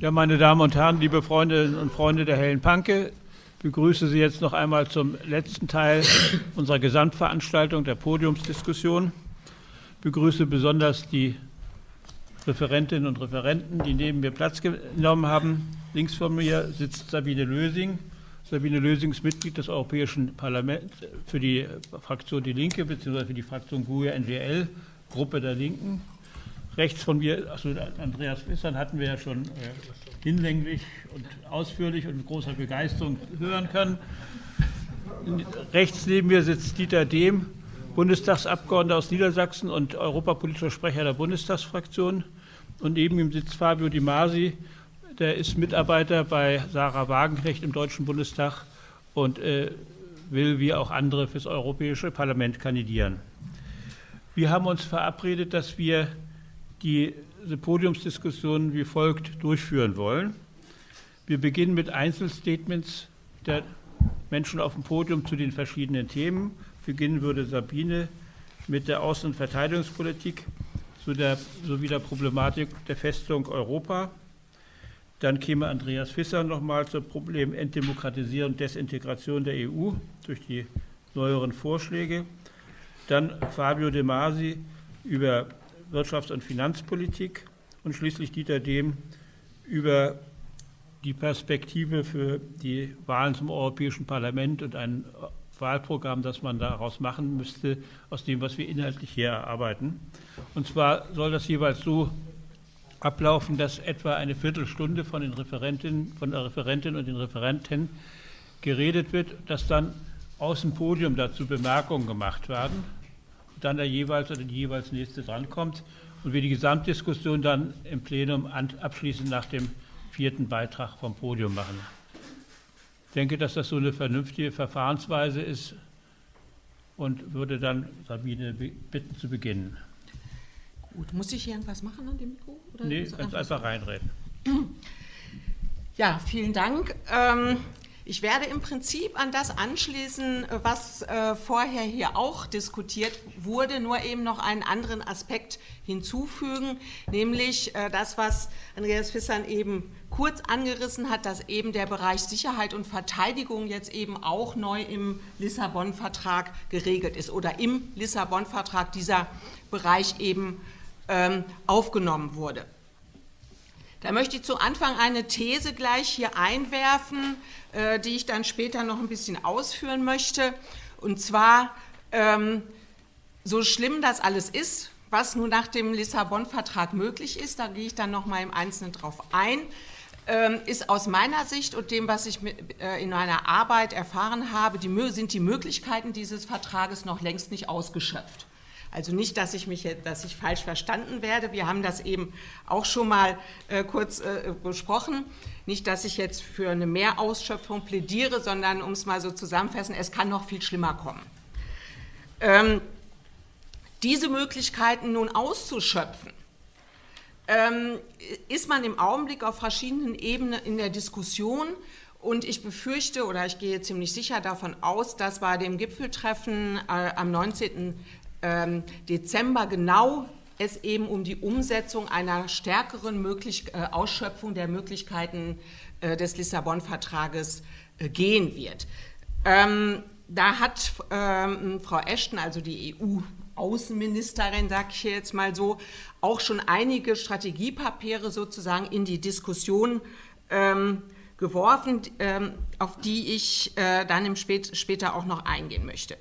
Ja, meine Damen und Herren, liebe Freundinnen und Freunde der Hellen Panke, begrüße Sie jetzt noch einmal zum letzten Teil unserer Gesamtveranstaltung der Podiumsdiskussion. Ich begrüße besonders die Referentinnen und Referenten, die neben mir Platz genommen haben. Links von mir sitzt Sabine Lösing. Sabine Lösing ist Mitglied des Europäischen Parlaments für die Fraktion Die Linke bzw. für die Fraktion GUE NGL, Gruppe der Linken rechts von mir, also Andreas Wissern hatten wir ja schon äh, hinlänglich und ausführlich und mit großer Begeisterung hören können. Rechts neben mir sitzt Dieter Dehm, Bundestagsabgeordneter aus Niedersachsen und europapolitischer Sprecher der Bundestagsfraktion. Und neben ihm sitzt Fabio Di Masi, der ist Mitarbeiter bei Sarah Wagenknecht im Deutschen Bundestag und äh, will wie auch andere fürs Europäische Parlament kandidieren. Wir haben uns verabredet, dass wir die Podiumsdiskussion wie folgt durchführen wollen. Wir beginnen mit Einzelstatements der Menschen auf dem Podium zu den verschiedenen Themen. Beginnen würde Sabine mit der Außen- und Verteidigungspolitik sowie der Problematik der Festung Europa. Dann käme Andreas Fisser nochmal zum Problem Entdemokratisierung und Desintegration der EU durch die neueren Vorschläge. Dann Fabio De Masi über Wirtschafts- und Finanzpolitik und schließlich Dieter Dehm über die Perspektive für die Wahlen zum Europäischen Parlament und ein Wahlprogramm, das man daraus machen müsste, aus dem, was wir inhaltlich hier erarbeiten. Und zwar soll das jeweils so ablaufen, dass etwa eine Viertelstunde von, den Referentinnen, von der Referentin und den Referenten geredet wird, dass dann aus dem Podium dazu Bemerkungen gemacht werden dann der jeweils oder die jeweils nächste drankommt und wir die Gesamtdiskussion dann im Plenum abschließend nach dem vierten Beitrag vom Podium machen. Ich denke, dass das so eine vernünftige Verfahrensweise ist und würde dann Sabine bitten zu beginnen. Gut, muss ich hier irgendwas machen an dem Mikro? Oder nee, ganz einfach reinreden. Ja, vielen Dank. Ähm, ich werde im Prinzip an das anschließen, was äh, vorher hier auch diskutiert wurde, nur eben noch einen anderen Aspekt hinzufügen, nämlich äh, das, was Andreas Fissern eben kurz angerissen hat, dass eben der Bereich Sicherheit und Verteidigung jetzt eben auch neu im Lissabon-Vertrag geregelt ist oder im Lissabon-Vertrag dieser Bereich eben ähm, aufgenommen wurde. Da möchte ich zu Anfang eine These gleich hier einwerfen, äh, die ich dann später noch ein bisschen ausführen möchte. Und zwar, ähm, so schlimm das alles ist, was nun nach dem Lissabon-Vertrag möglich ist, da gehe ich dann noch mal im Einzelnen drauf ein, ähm, ist aus meiner Sicht und dem, was ich äh, in meiner Arbeit erfahren habe, die, sind die Möglichkeiten dieses Vertrages noch längst nicht ausgeschöpft. Also nicht, dass ich mich, dass ich falsch verstanden werde. Wir haben das eben auch schon mal äh, kurz äh, besprochen. Nicht, dass ich jetzt für eine Mehrausschöpfung plädiere, sondern um es mal so zusammenfassen, es kann noch viel schlimmer kommen. Ähm, diese Möglichkeiten nun auszuschöpfen, ähm, ist man im Augenblick auf verschiedenen Ebenen in der Diskussion. Und ich befürchte oder ich gehe ziemlich sicher davon aus, dass bei dem Gipfeltreffen äh, am 19. Ähm, Dezember genau es eben um die Umsetzung einer stärkeren Möglich äh, Ausschöpfung der Möglichkeiten äh, des Lissabon-Vertrages äh, gehen wird. Ähm, da hat ähm, Frau Ashton, also die EU-Außenministerin, sage ich jetzt mal so, auch schon einige Strategiepapiere sozusagen in die Diskussion ähm, geworfen, ähm, auf die ich äh, dann im Spät später auch noch eingehen möchte.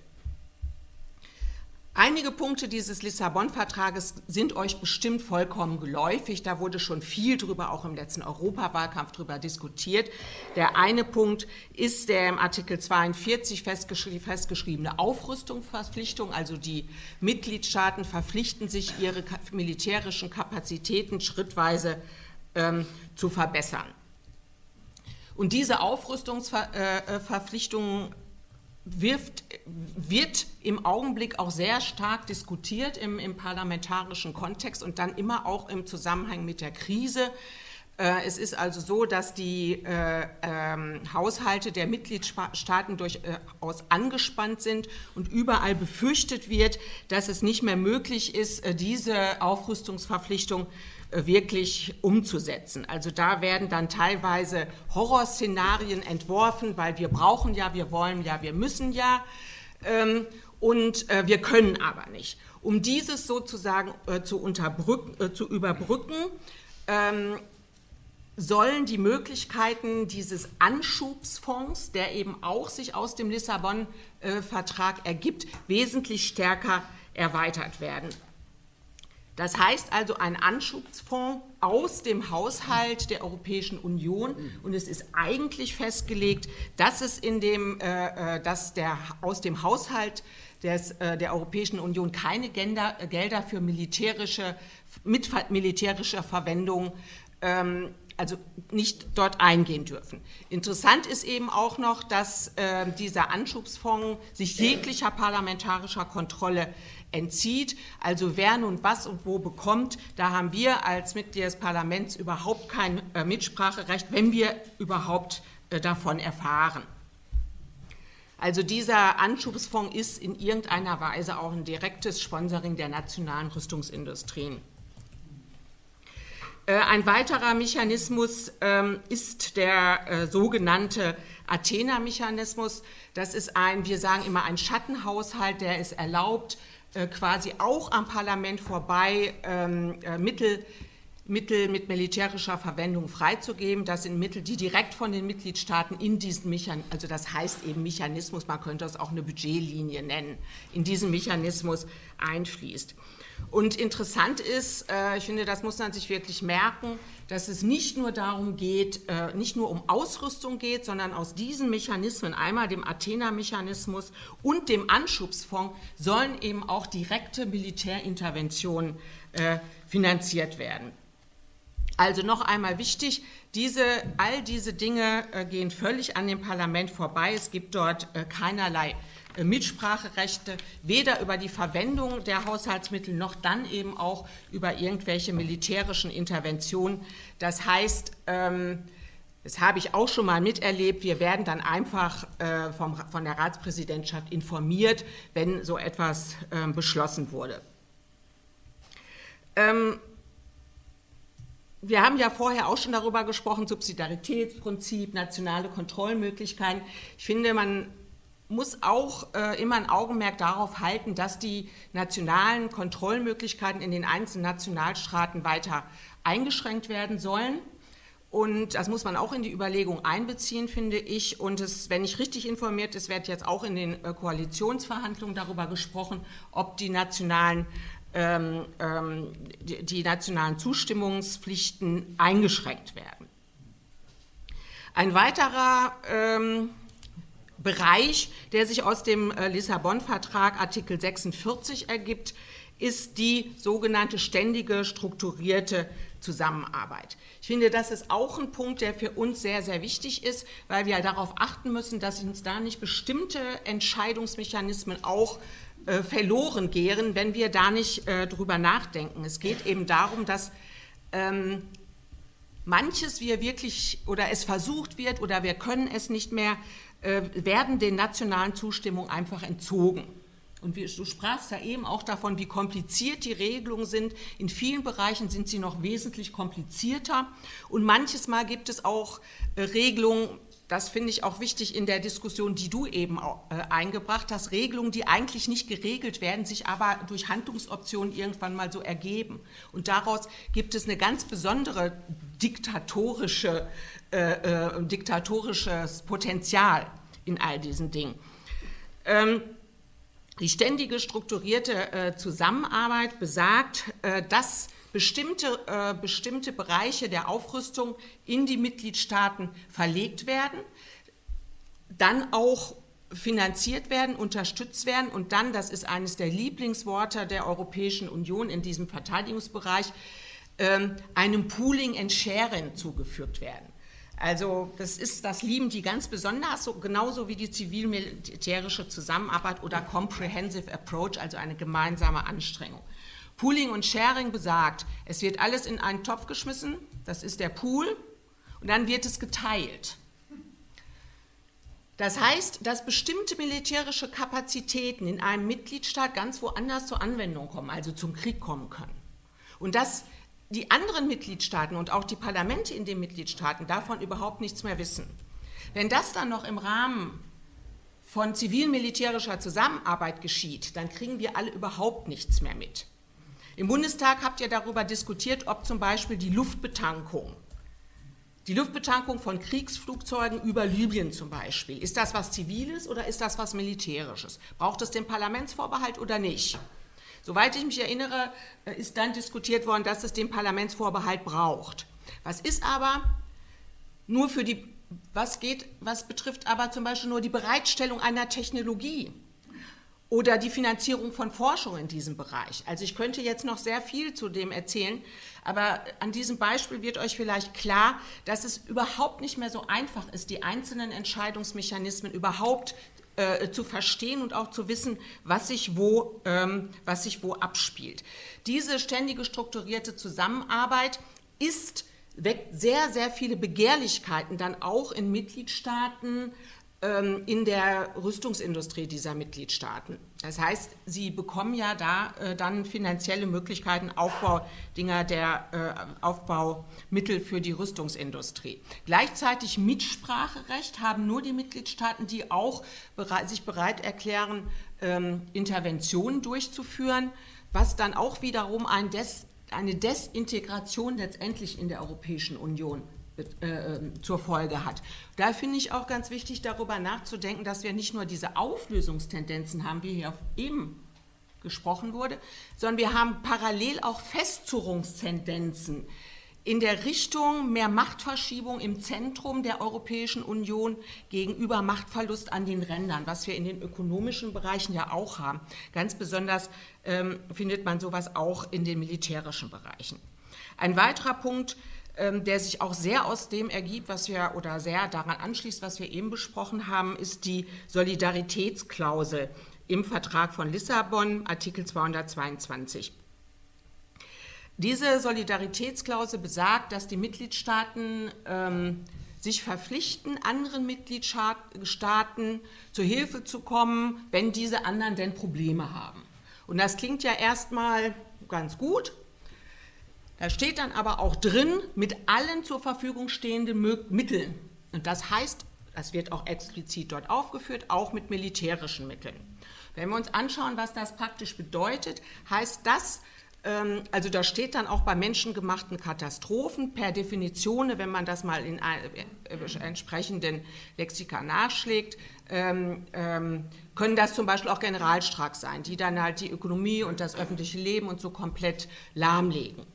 Einige Punkte dieses Lissabon-Vertrages sind euch bestimmt vollkommen geläufig. Da wurde schon viel drüber, auch im letzten Europawahlkampf drüber diskutiert. Der eine Punkt ist der im Artikel 42 festgeschrie festgeschriebene Aufrüstungsverpflichtung. Also die Mitgliedstaaten verpflichten sich, ihre militärischen Kapazitäten schrittweise ähm, zu verbessern. Und diese Aufrüstungsverpflichtungen wirft, wird im Augenblick auch sehr stark diskutiert im, im, parlamentarischen Kontext und dann immer auch im Zusammenhang mit der Krise. Äh, es ist also so, dass die äh, ähm, Haushalte der Mitgliedstaaten durchaus angespannt sind und überall befürchtet wird, dass es nicht mehr möglich ist, äh, diese Aufrüstungsverpflichtung äh, wirklich umzusetzen. Also da werden dann teilweise Horrorszenarien entworfen, weil wir brauchen ja, wir wollen ja, wir müssen ja ähm, und äh, wir können aber nicht. Um dieses sozusagen äh, zu, zu überbrücken, ähm, sollen die Möglichkeiten dieses Anschubsfonds, der eben auch sich aus dem Lissabon-Vertrag ergibt, wesentlich stärker erweitert werden. Das heißt also ein Anschubsfonds aus dem Haushalt der Europäischen Union und es ist eigentlich festgelegt, dass es in dem, äh, äh dass der, aus dem Haushalt des, äh, der Europäischen Union keine Gelder, Gelder für militärische, mit militärischer Verwendung ähm, also nicht dort eingehen dürfen. Interessant ist eben auch noch, dass äh, dieser Anschubsfonds sich jeglicher parlamentarischer Kontrolle entzieht. Also wer nun was und wo bekommt, da haben wir als Mitglied des Parlaments überhaupt kein äh, Mitspracherecht, wenn wir überhaupt äh, davon erfahren. Also dieser Anschubsfonds ist in irgendeiner Weise auch ein direktes Sponsoring der nationalen Rüstungsindustrien. Äh, ein weiterer Mechanismus ähm, ist der äh, sogenannte Athena-Mechanismus. Das ist ein, wir sagen immer, ein Schattenhaushalt, der es erlaubt, quasi auch am Parlament vorbei ähm, Mittel, Mittel mit militärischer Verwendung freizugeben. Das sind Mittel, die direkt von den Mitgliedstaaten in diesen Mechanismus, also das heißt eben Mechanismus, man könnte das auch eine Budgetlinie nennen, in diesen Mechanismus einfließt. Und interessant ist, äh, ich finde, das muss man sich wirklich merken, dass es nicht nur darum geht, äh, nicht nur um Ausrüstung geht, sondern aus diesen Mechanismen, einmal dem Athena-Mechanismus und dem Anschubsfonds, sollen eben auch direkte Militärinterventionen äh, finanziert werden. Also noch einmal wichtig, diese, all diese Dinge gehen völlig an dem Parlament vorbei. Es gibt dort keinerlei äh, Mitspracherechte, weder über die Verwendung der Haushaltsmittel noch dann eben auch über irgendwelche militärischen Interventionen. Das heißt, ähm, das habe ich auch schon mal miterlebt. Wir werden dann einfach äh, vom, von der Ratspräsidentschaft informiert, wenn so etwas äh, beschlossen wurde. Ähm, wir haben ja vorher auch schon darüber gesprochen, Subsidiaritätsprinzip, nationale Kontrollmöglichkeiten. Ich finde, man muss auch äh, immer ein Augenmerk darauf halten, dass die nationalen Kontrollmöglichkeiten in den einzelnen Nationalstaaten weiter eingeschränkt werden sollen. Und das muss man auch in die Überlegung einbeziehen, finde ich. Und es, wenn ich richtig informiert ist, wird jetzt auch in den äh, Koalitionsverhandlungen darüber gesprochen, ob die nationalen, ähm, ähm, die, die nationalen Zustimmungspflichten eingeschränkt werden. Ein weiterer ähm, Bereich, der sich aus dem äh, Lissabon-Vertrag Artikel 46 ergibt, ist die sogenannte ständige strukturierte Zusammenarbeit. Ich finde, das ist auch ein Punkt, der für uns sehr, sehr wichtig ist, weil wir darauf achten müssen, dass uns da nicht bestimmte Entscheidungsmechanismen auch äh, verloren gehen, wenn wir da nicht äh, drüber nachdenken. Es geht eben darum, dass ähm, manches wir wirklich oder es versucht wird oder wir können es nicht mehr äh, werden den nationalen Zustimmungen einfach entzogen. Und wie, du sprachst ja eben auch davon, wie kompliziert die Regelungen sind. In vielen Bereichen sind sie noch wesentlich komplizierter. Und manches Mal gibt es auch äh, Regelungen, das finde ich auch wichtig in der Diskussion, die du eben auch, äh, eingebracht hast, Regelungen, die eigentlich nicht geregelt werden, sich aber durch Handlungsoptionen irgendwann mal so ergeben. Und daraus gibt es eine ganz besondere diktatorische äh, äh, diktatorisches Potenzial in all diesen Dingen. Ähm, die ständige strukturierte äh, Zusammenarbeit besagt, äh, dass bestimmte, äh, bestimmte Bereiche der Aufrüstung in die Mitgliedstaaten verlegt werden, dann auch finanziert werden, unterstützt werden und dann, das ist eines der Lieblingsworte der Europäischen Union in diesem Verteidigungsbereich, ähm, einem Pooling and Sharing zugeführt werden. Also das ist, das lieben die ganz besonders, so, genauso wie die zivil-militärische Zusammenarbeit oder Comprehensive Approach, also eine gemeinsame Anstrengung. Pooling und Sharing besagt, es wird alles in einen Topf geschmissen, das ist der Pool, und dann wird es geteilt. Das heißt, dass bestimmte militärische Kapazitäten in einem Mitgliedstaat ganz woanders zur Anwendung kommen, also zum Krieg kommen können. Und dass die anderen Mitgliedstaaten und auch die Parlamente in den Mitgliedstaaten davon überhaupt nichts mehr wissen. Wenn das dann noch im Rahmen von zivil-militärischer Zusammenarbeit geschieht, dann kriegen wir alle überhaupt nichts mehr mit. Im Bundestag habt ihr darüber diskutiert, ob zum Beispiel die Luftbetankung die Luftbetankung von Kriegsflugzeugen über Libyen zum Beispiel, ist das was Ziviles oder ist das was Militärisches? Braucht es den Parlamentsvorbehalt oder nicht? Soweit ich mich erinnere, äh, ist dann diskutiert worden, dass es den Parlamentsvorbehalt braucht. Was ist aber nur für die, was geht, was betrifft aber zum Beispiel nur die Bereitstellung einer Technologie? Oder die Finanzierung von Forschung in diesem Bereich. Also ich könnte jetzt noch sehr viel zu dem erzählen, aber an diesem Beispiel wird euch vielleicht klar, dass es überhaupt nicht mehr so einfach ist, die einzelnen Entscheidungsmechanismen überhaupt äh, zu verstehen und auch zu wissen, was sich wo, ähm, was sich wo abspielt. Diese ständige strukturierte Zusammenarbeit ist weckt sehr, sehr viele Begehrlichkeiten dann auch in Mitgliedstaaten in der Rüstungsindustrie dieser Mitgliedstaaten. Das heißt, sie bekommen ja da äh, dann finanzielle Möglichkeiten, Aufbaudinger der äh, Aufbaumittel für die Rüstungsindustrie. Gleichzeitig Mitspracherecht haben nur die Mitgliedstaaten, die auch bereit, sich bereit erklären, ähm, Interventionen durchzuführen, was dann auch wiederum ein Des, eine Desintegration letztendlich in der Europäischen Union ähm, zur Folge hat. Da finde ich auch ganz wichtig, darüber nachzudenken, dass wir nicht nur diese Auflösungstendenzen haben, wie hier eben gesprochen wurde, sondern wir haben parallel auch Festzurrungstendenzen in der Richtung mehr Machtverschiebung im Zentrum der Europäischen Union gegenüber Machtverlust an den Rändern, was wir in den ökonomischen Bereichen ja auch haben. Ganz besonders ähm, findet man sowas auch in den militärischen Bereichen. Ein weiterer Punkt, ähm, der sich auch sehr aus dem ergibt, was wir oder sehr daran anschließt, was wir eben besprochen haben, ist die Solidaritätsklausel im Vertrag von Lissabon, Artikel 222. Diese Solidaritätsklausel besagt, dass die Mitgliedstaaten ähm, sich verpflichten, anderen Mitgliedstaaten zu Hilfe zu kommen, wenn diese anderen denn Probleme haben. Und das klingt ja erstmal ganz gut, da steht dann aber auch drin, mit allen zur Verfügung stehenden Mitteln. Und das heißt, das wird auch explizit dort aufgeführt, auch mit militärischen Mitteln. Wenn wir uns anschauen, was das praktisch bedeutet, heißt das, ähm, also da steht dann auch bei menschengemachten Katastrophen per Definition, wenn man das mal in äh, entsprechenden Lexika nachschlägt, ähm, ähm, können das zum Beispiel auch Generalstreiks sein, die dann halt die Ökonomie und das öffentliche Leben und so komplett lahmlegen.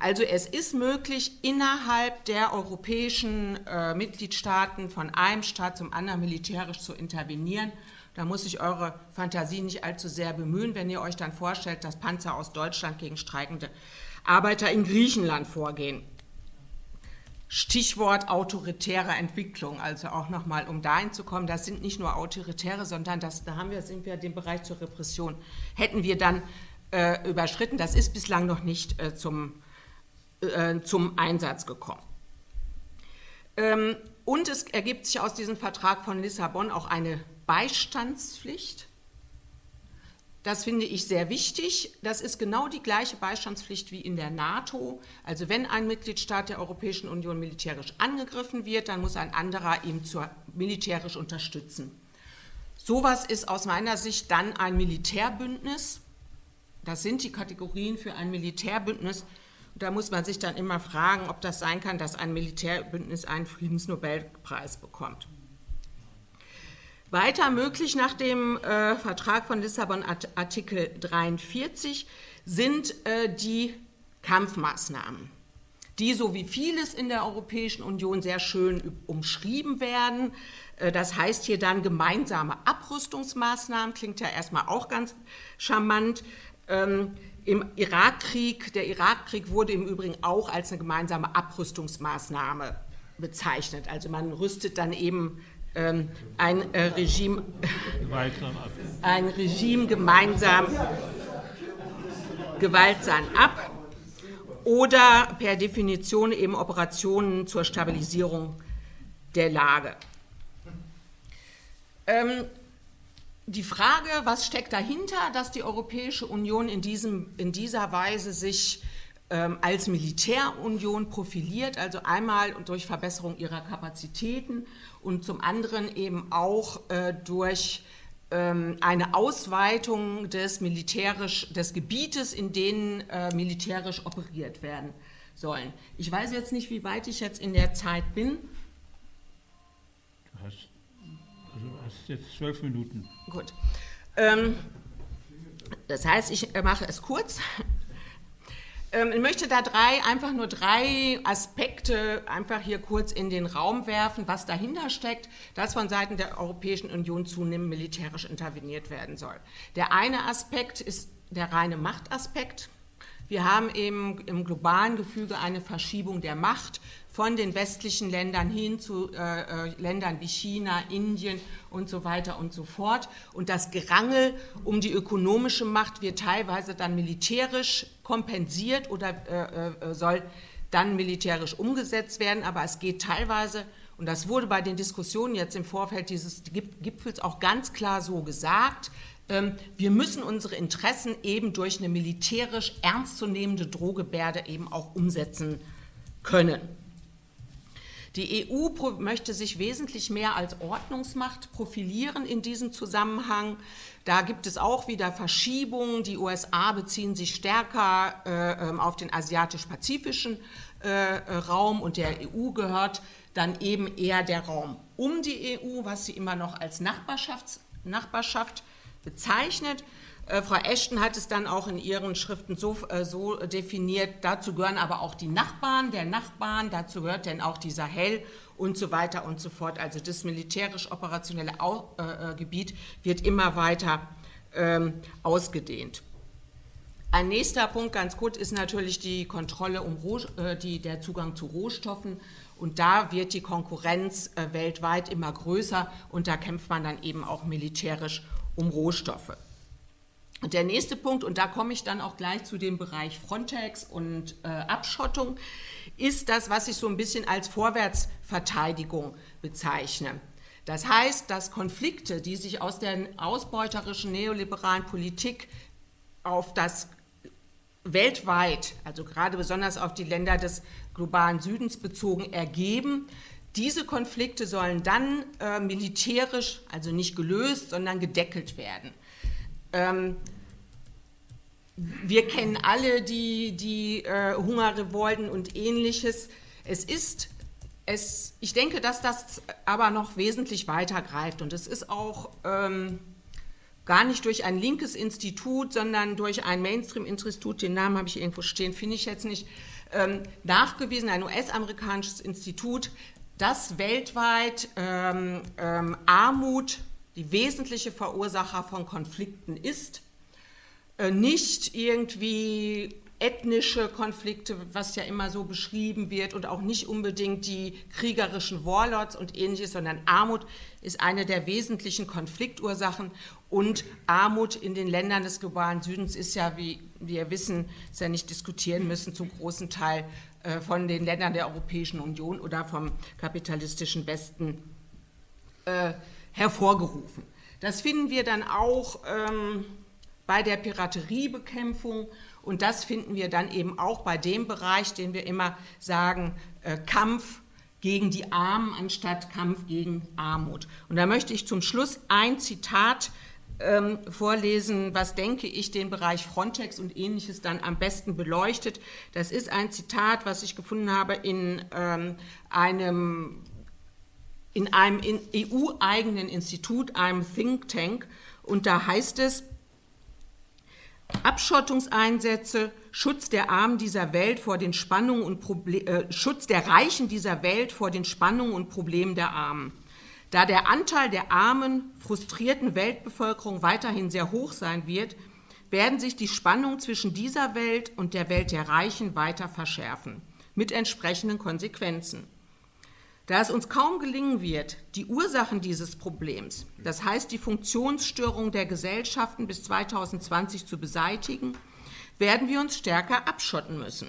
Also es ist möglich, innerhalb der europäischen äh, Mitgliedstaaten von einem Staat zum anderen militärisch zu intervenieren. Da muss sich eure Fantasie nicht allzu sehr bemühen, wenn ihr euch dann vorstellt, dass Panzer aus Deutschland gegen streikende Arbeiter in Griechenland vorgehen. Stichwort autoritäre Entwicklung, also auch nochmal, um dahin zu kommen, das sind nicht nur autoritäre, sondern das, da haben wir, sind wir den Bereich zur Repression, hätten wir dann äh, überschritten. Das ist bislang noch nicht äh, zum äh, zum Einsatz gekommen. Ähm, und es ergibt sich aus diesem Vertrag von Lissabon auch eine Beistandspflicht. Das finde ich sehr wichtig. Das ist genau die gleiche Beistandspflicht wie in der NATO. Also wenn ein Mitgliedstaat der Europäischen Union militärisch angegriffen wird, dann muss ein anderer ihn zur, militärisch unterstützen. Sowas ist aus meiner Sicht dann ein Militärbündnis. Das sind die Kategorien für ein Militärbündnis, da muss man sich dann immer fragen, ob das sein kann, dass ein Militärbündnis einen Friedensnobelpreis bekommt. Weiter möglich nach dem äh, Vertrag von Lissabon Artikel 43 sind äh, die Kampfmaßnahmen, die so wie vieles in der Europäischen Union sehr schön umschrieben werden. Äh, das heißt hier dann gemeinsame Abrüstungsmaßnahmen, klingt ja erstmal auch ganz charmant. Ähm, im Irakkrieg, der Irakkrieg wurde im Übrigen auch als eine gemeinsame Abrüstungsmaßnahme bezeichnet. Also man rüstet dann eben ähm, ein äh, Regime, ein Regime gemeinsam gewaltsam ab oder per Definition eben Operationen zur Stabilisierung der Lage. Ähm, die Frage, was steckt dahinter, dass die Europäische Union in, diesem, in dieser Weise sich ähm, als Militärunion profiliert, also einmal durch Verbesserung ihrer Kapazitäten und zum anderen eben auch äh, durch ähm, eine Ausweitung des, militärisch, des Gebietes, in denen äh, militärisch operiert werden sollen. Ich weiß jetzt nicht, wie weit ich jetzt in der Zeit bin. Jetzt zwölf Minuten. Gut. Ähm, das heißt, ich mache es kurz. Ähm, ich möchte da drei, einfach nur drei Aspekte einfach hier kurz in den Raum werfen, was dahinter steckt, dass von Seiten der Europäischen Union zunehmend militärisch interveniert werden soll. Der eine Aspekt ist der reine Machtaspekt. Wir haben eben im globalen Gefüge eine Verschiebung der Macht von den westlichen Ländern hin zu äh, äh, Ländern wie China, Indien und so weiter und so fort. Und das Gerangel um die ökonomische Macht wird teilweise dann militärisch kompensiert oder äh, äh, soll dann militärisch umgesetzt werden. Aber es geht teilweise, und das wurde bei den Diskussionen jetzt im Vorfeld dieses Gipfels auch ganz klar so gesagt, ähm, wir müssen unsere Interessen eben durch eine militärisch ernstzunehmende Drohgebärde eben auch umsetzen können. Die EU möchte sich wesentlich mehr als Ordnungsmacht profilieren in diesem Zusammenhang. Da gibt es auch wieder Verschiebungen. Die USA beziehen sich stärker äh, ähm, auf den asiatisch-pazifischen äh, Raum und der EU gehört dann eben eher der Raum um die EU, was sie immer noch als Nachbarschaft bezeichnet. Äh, Frau Ashton hat es dann auch in ihren Schriften so, äh, so, definiert. Dazu gehören aber auch die Nachbarn der Nachbarn, dazu gehört dann auch die Sahel und so weiter und so fort. Also das militärisch-operationelle äh, äh, Gebiet wird immer weiter ähm, ausgedehnt. Ein nächster Punkt, ganz gut, ist natürlich die Kontrolle um Roh, äh, die, der Zugang zu Rohstoffen. Und da wird die Konkurrenz äh, weltweit immer größer und da kämpft man dann eben auch militärisch um Rohstoffe. Und der nächste Punkt, und da komme ich dann auch gleich zu dem Bereich Frontex und äh, Abschottung, ist das, was ich so ein bisschen als Vorwärtsverteidigung bezeichne. Das heißt, dass Konflikte, die sich aus der ausbeuterischen neoliberalen Politik auf das weltweit, also gerade besonders auf die Länder des globalen Südens bezogen, ergeben, diese Konflikte sollen dann äh, militärisch, also nicht gelöst, sondern gedeckelt werden. Ähm, wir kennen alle die, die äh, Hungerrevolten und ähnliches. Es ist, es, ich denke, dass das aber noch wesentlich weiter greift und es ist auch ähm, gar nicht durch ein linkes Institut, sondern durch ein Mainstream-Institut, den Namen habe ich irgendwo stehen, finde ich jetzt nicht, ähm, nachgewiesen, ein US-amerikanisches Institut, das weltweit ähm, ähm, Armut die wesentliche Verursacher von Konflikten ist. Äh, nicht irgendwie ethnische Konflikte, was ja immer so beschrieben wird, und auch nicht unbedingt die kriegerischen Warlords und ähnliches, sondern Armut ist eine der wesentlichen Konfliktursachen. Und Armut in den Ländern des globalen Südens ist ja, wie wir wissen, ist ja nicht diskutieren müssen, zum großen Teil äh, von den Ländern der Europäischen Union oder vom kapitalistischen Westen äh, hervorgerufen. Das finden wir dann auch ähm, bei der Pirateriebekämpfung und das finden wir dann eben auch bei dem Bereich, den wir immer sagen, äh, Kampf gegen die Armen anstatt Kampf gegen Armut. Und da möchte ich zum Schluss ein Zitat ähm, vorlesen, was denke ich den Bereich Frontex und ähnliches dann am besten beleuchtet. Das ist ein Zitat, was ich gefunden habe in ähm, einem in einem EU-eigenen Institut, einem Think Tank. Und da heißt es, Abschottungseinsätze, Schutz der Armen dieser Welt vor den Spannungen und Proble äh, Schutz der Reichen dieser Welt vor den Spannungen und Problemen der Armen. Da der Anteil der armen, frustrierten Weltbevölkerung weiterhin sehr hoch sein wird, werden sich die Spannungen zwischen dieser Welt und der Welt der Reichen weiter verschärfen, mit entsprechenden Konsequenzen. Da es uns kaum gelingen wird, die Ursachen dieses Problems, das heißt die Funktionsstörung der Gesellschaften bis 2020 zu beseitigen, werden wir uns stärker abschotten müssen.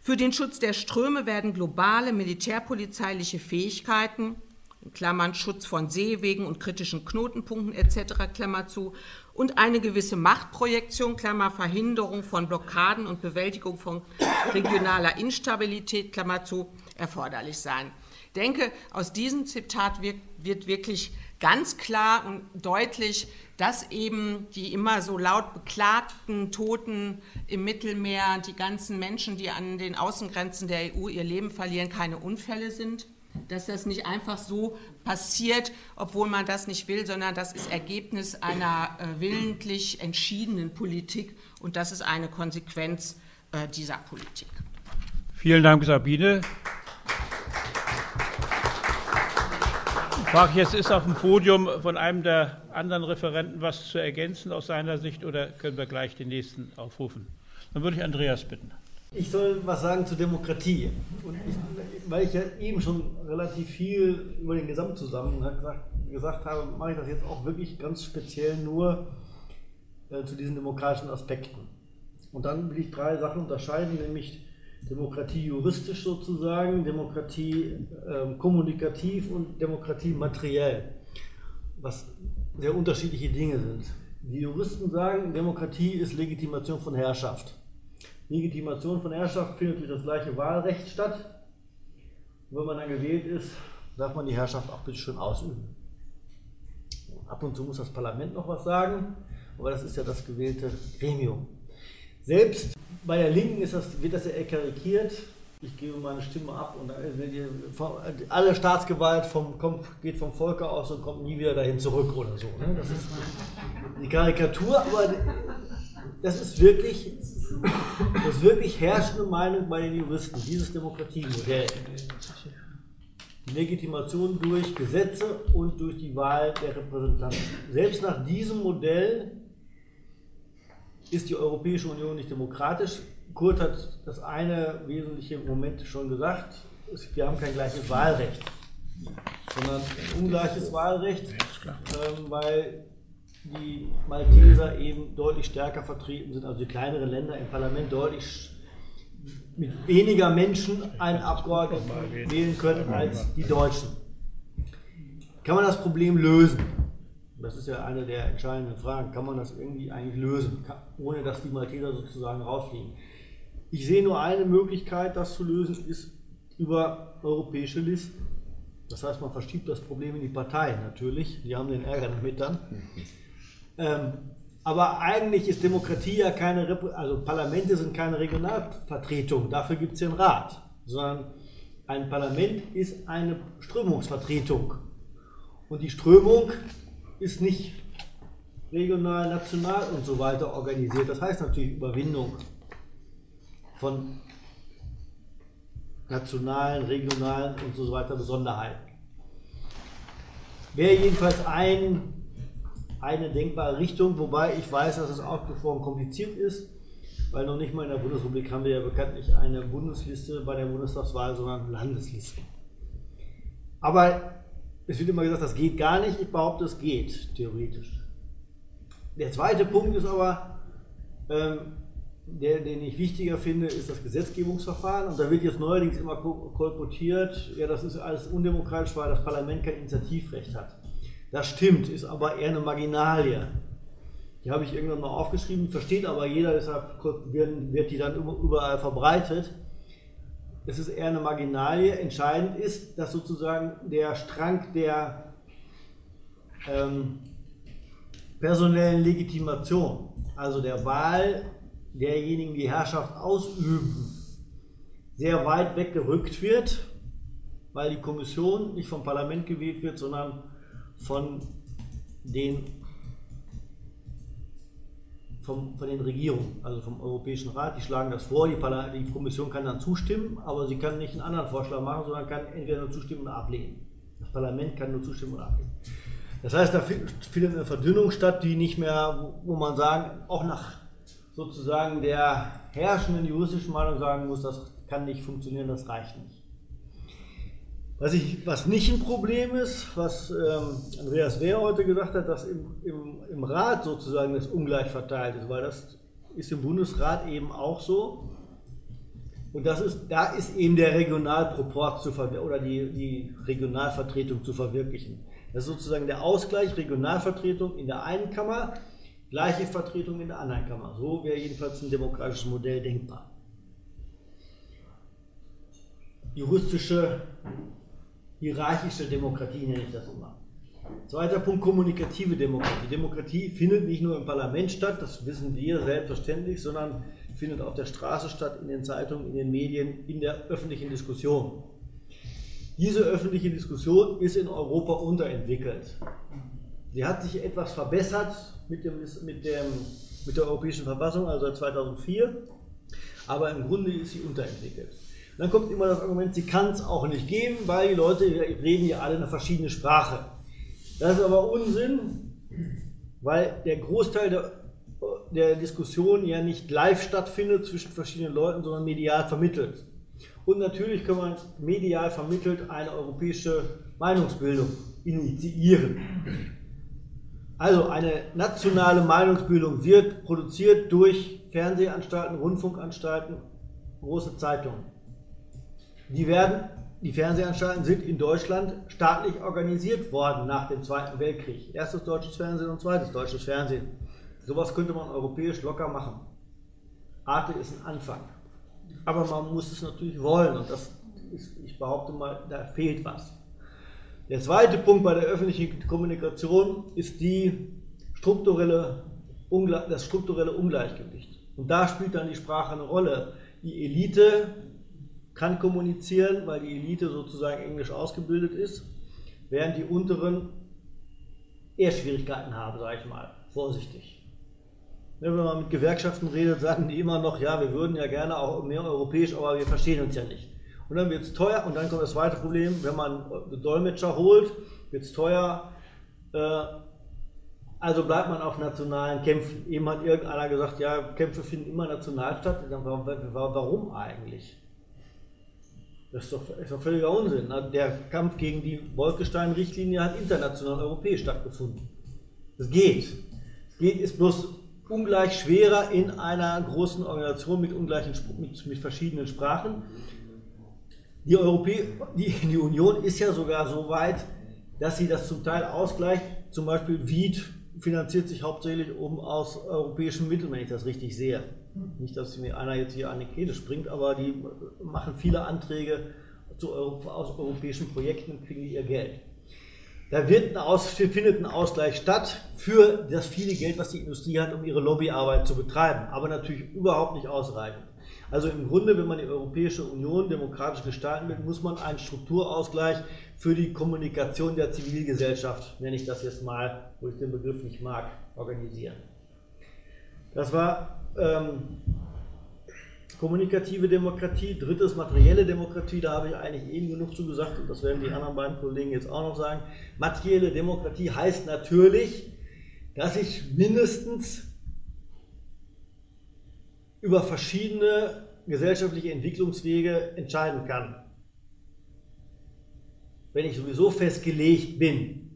Für den Schutz der Ströme werden globale militärpolizeiliche Fähigkeiten, in Klammern Schutz von Seewegen und kritischen Knotenpunkten etc., Klammer zu, und eine gewisse Machtprojektion, Klammer Verhinderung von Blockaden und Bewältigung von regionaler Instabilität, Klammer zu, erforderlich sein. Denke, aus diesem Zitat wird, wird wirklich ganz klar und deutlich, dass eben die immer so laut beklagten Toten im Mittelmeer, die ganzen Menschen, die an den Außengrenzen der EU ihr Leben verlieren, keine Unfälle sind dass das nicht einfach so passiert, obwohl man das nicht will, sondern das ist Ergebnis einer äh, willentlich entschiedenen Politik und das ist eine Konsequenz äh, dieser Politik. Vielen Dank, Sabine. Frage jetzt, ist auf dem Podium von einem der anderen Referenten was zu ergänzen aus seiner Sicht oder können wir gleich den nächsten aufrufen? Dann würde ich Andreas bitten. Ich soll was sagen zur Demokratie. Und ich, weil ich ja eben schon relativ viel über den Gesamtzusammenhang gesagt, gesagt habe, mache ich das jetzt auch wirklich ganz speziell nur äh, zu diesen demokratischen Aspekten. Und dann will ich drei Sachen unterscheiden, nämlich Demokratie juristisch sozusagen, Demokratie äh, kommunikativ und Demokratie materiell, was sehr unterschiedliche Dinge sind. Die Juristen sagen, Demokratie ist Legitimation von Herrschaft. Legitimation von Herrschaft findet durch das gleiche Wahlrecht statt. Und wenn man dann gewählt ist, darf man die Herrschaft auch bitte schön ausüben. Ab und zu muss das Parlament noch was sagen, aber das ist ja das gewählte Gremium. Selbst bei der Linken das, wird das ja karikiert. Ich gebe meine Stimme ab und alle Staatsgewalt vom, kommt, geht vom Volke aus und kommt nie wieder dahin zurück oder so. Ne? Das ist die Karikatur, aber das ist wirklich, das ist wirklich herrschende Meinung bei den Juristen, dieses Demokratiemodell. Die Legitimation durch Gesetze und durch die Wahl der Repräsentanten. Selbst nach diesem Modell ist die Europäische Union nicht demokratisch. Kurt hat das eine wesentliche Moment schon gesagt. Wir haben kein gleiches Wahlrecht, sondern ein ungleiches Wahlrecht, ähm, weil die Malteser eben deutlich stärker vertreten sind, also die kleineren Länder im Parlament deutlich mit weniger Menschen einen Abgeordneten wählen können als die Deutschen. Kann man das Problem lösen? Das ist ja eine der entscheidenden Fragen. Kann man das irgendwie eigentlich lösen, ohne dass die Malteser sozusagen rausfliegen? Ich sehe nur eine Möglichkeit, das zu lösen, ist über europäische Listen. Das heißt, man verschiebt das Problem in die Parteien natürlich. Die haben den Ärger damit dann. Ähm, aber eigentlich ist Demokratie ja keine, also Parlamente sind keine Regionalvertretung, dafür gibt es den Rat, sondern ein Parlament ist eine Strömungsvertretung. Und die Strömung ist nicht regional, national und so weiter organisiert. Das heißt natürlich Überwindung von nationalen, regionalen und so weiter Besonderheiten. Wäre jedenfalls ein eine denkbare Richtung, wobei ich weiß, dass es ausgesprochen kompliziert ist, weil noch nicht mal in der Bundesrepublik haben wir ja bekanntlich eine Bundesliste bei der Bundestagswahl, sondern Landeslisten. Aber es wird immer gesagt, das geht gar nicht. Ich behaupte, es geht, theoretisch. Der zweite Punkt ist aber, ähm, der, den ich wichtiger finde, ist das Gesetzgebungsverfahren. Und da wird jetzt neuerdings immer kolportiert, ja, das ist alles undemokratisch, weil das Parlament kein Initiativrecht hat. Das stimmt, ist aber eher eine Marginalie. Die habe ich irgendwann mal aufgeschrieben, versteht aber jeder, deshalb wird die dann überall verbreitet. Es ist eher eine Marginalie. Entscheidend ist, dass sozusagen der Strang der ähm, personellen Legitimation, also der Wahl derjenigen, die Herrschaft ausüben, sehr weit weggerückt wird, weil die Kommission nicht vom Parlament gewählt wird, sondern von den, vom, von den Regierungen, also vom Europäischen Rat. Die schlagen das vor, die, die Kommission kann dann zustimmen, aber sie kann nicht einen anderen Vorschlag machen, sondern kann entweder nur zustimmen oder ablehnen. Das Parlament kann nur zustimmen oder ablehnen. Das heißt, da findet eine Verdünnung statt, die nicht mehr, wo man sagen, auch nach sozusagen der herrschenden juristischen Meinung sagen muss, das kann nicht funktionieren, das reicht nicht. Was, ich, was nicht ein Problem ist, was ähm, Andreas Wehr heute gesagt hat, dass im, im, im Rat sozusagen das ungleich verteilt ist, weil das ist im Bundesrat eben auch so. Und das ist, da ist eben der Regionalproport zu oder die, die Regionalvertretung zu verwirklichen. Das ist sozusagen der Ausgleich Regionalvertretung in der einen Kammer, gleiche Vertretung in der anderen Kammer. So wäre jedenfalls ein demokratisches Modell denkbar. Juristische, hierarchische Demokratie nenne ich das immer. Zweiter Punkt, kommunikative Demokratie. Demokratie findet nicht nur im Parlament statt, das wissen wir selbstverständlich, sondern findet auf der Straße statt, in den Zeitungen, in den Medien, in der öffentlichen Diskussion. Diese öffentliche Diskussion ist in Europa unterentwickelt. Sie hat sich etwas verbessert mit, dem, mit, dem, mit der Europäischen Verfassung, also seit 2004, aber im Grunde ist sie unterentwickelt. Dann kommt immer das Argument, sie kann es auch nicht geben, weil die Leute reden ja alle eine verschiedene Sprache. Das ist aber Unsinn, weil der Großteil der, der Diskussion ja nicht live stattfindet zwischen verschiedenen Leuten, sondern medial vermittelt. Und natürlich kann man medial vermittelt eine europäische Meinungsbildung initiieren. Also eine nationale Meinungsbildung wird produziert durch Fernsehanstalten, Rundfunkanstalten, große Zeitungen. Die werden die Fernsehanstalten sind in Deutschland staatlich organisiert worden nach dem Zweiten Weltkrieg. Erstes deutsches Fernsehen und zweites deutsches Fernsehen. Sowas könnte man europäisch locker machen. Arte ist ein Anfang. Aber man muss es natürlich wollen und das ist, ich behaupte mal, da fehlt was. Der zweite Punkt bei der öffentlichen Kommunikation ist die strukturelle, das strukturelle Ungleichgewicht. Und da spielt dann die Sprache eine Rolle. Die Elite kann kommunizieren, weil die Elite sozusagen englisch ausgebildet ist, während die unteren eher Schwierigkeiten haben, sage ich mal, vorsichtig. Wenn man mit Gewerkschaften redet, sagen die immer noch, ja, wir würden ja gerne auch mehr europäisch, aber wir verstehen uns ja nicht. Und dann wird es teuer und dann kommt das zweite Problem, wenn man Dolmetscher holt, wird es teuer, äh, also bleibt man auf nationalen Kämpfen. Eben hat irgendeiner gesagt, ja, Kämpfe finden immer national statt. Warum eigentlich? Das ist doch, ist doch völliger Unsinn. Der Kampf gegen die Wolkestein-Richtlinie hat international europäisch stattgefunden. Es geht. Es geht, ist bloß ungleich schwerer in einer großen Organisation mit, ungleichen, mit, mit verschiedenen Sprachen. Die, Europä die, die Union ist ja sogar so weit, dass sie das zum Teil ausgleicht. Zum Beispiel Wied finanziert sich hauptsächlich um aus europäischen Mitteln, wenn ich das richtig sehe. Nicht, dass mir einer jetzt hier an die Kehle springt, aber die machen viele Anträge zu aus europäischen Projekten und kriegen ihr Geld. Da wird ein Aus, findet ein Ausgleich statt für das viele Geld, was die Industrie hat, um ihre Lobbyarbeit zu betreiben, aber natürlich überhaupt nicht ausreichend. Also im Grunde, wenn man die Europäische Union demokratisch gestalten will, muss man einen Strukturausgleich für die Kommunikation der Zivilgesellschaft, nenne ich das jetzt mal, wo ich den Begriff nicht mag, organisieren. Das war ähm, kommunikative Demokratie, drittes materielle Demokratie, da habe ich eigentlich eben genug zu gesagt und das werden die anderen beiden Kollegen jetzt auch noch sagen. Materielle Demokratie heißt natürlich, dass ich mindestens über verschiedene gesellschaftliche Entwicklungswege entscheiden kann. Wenn ich sowieso festgelegt bin,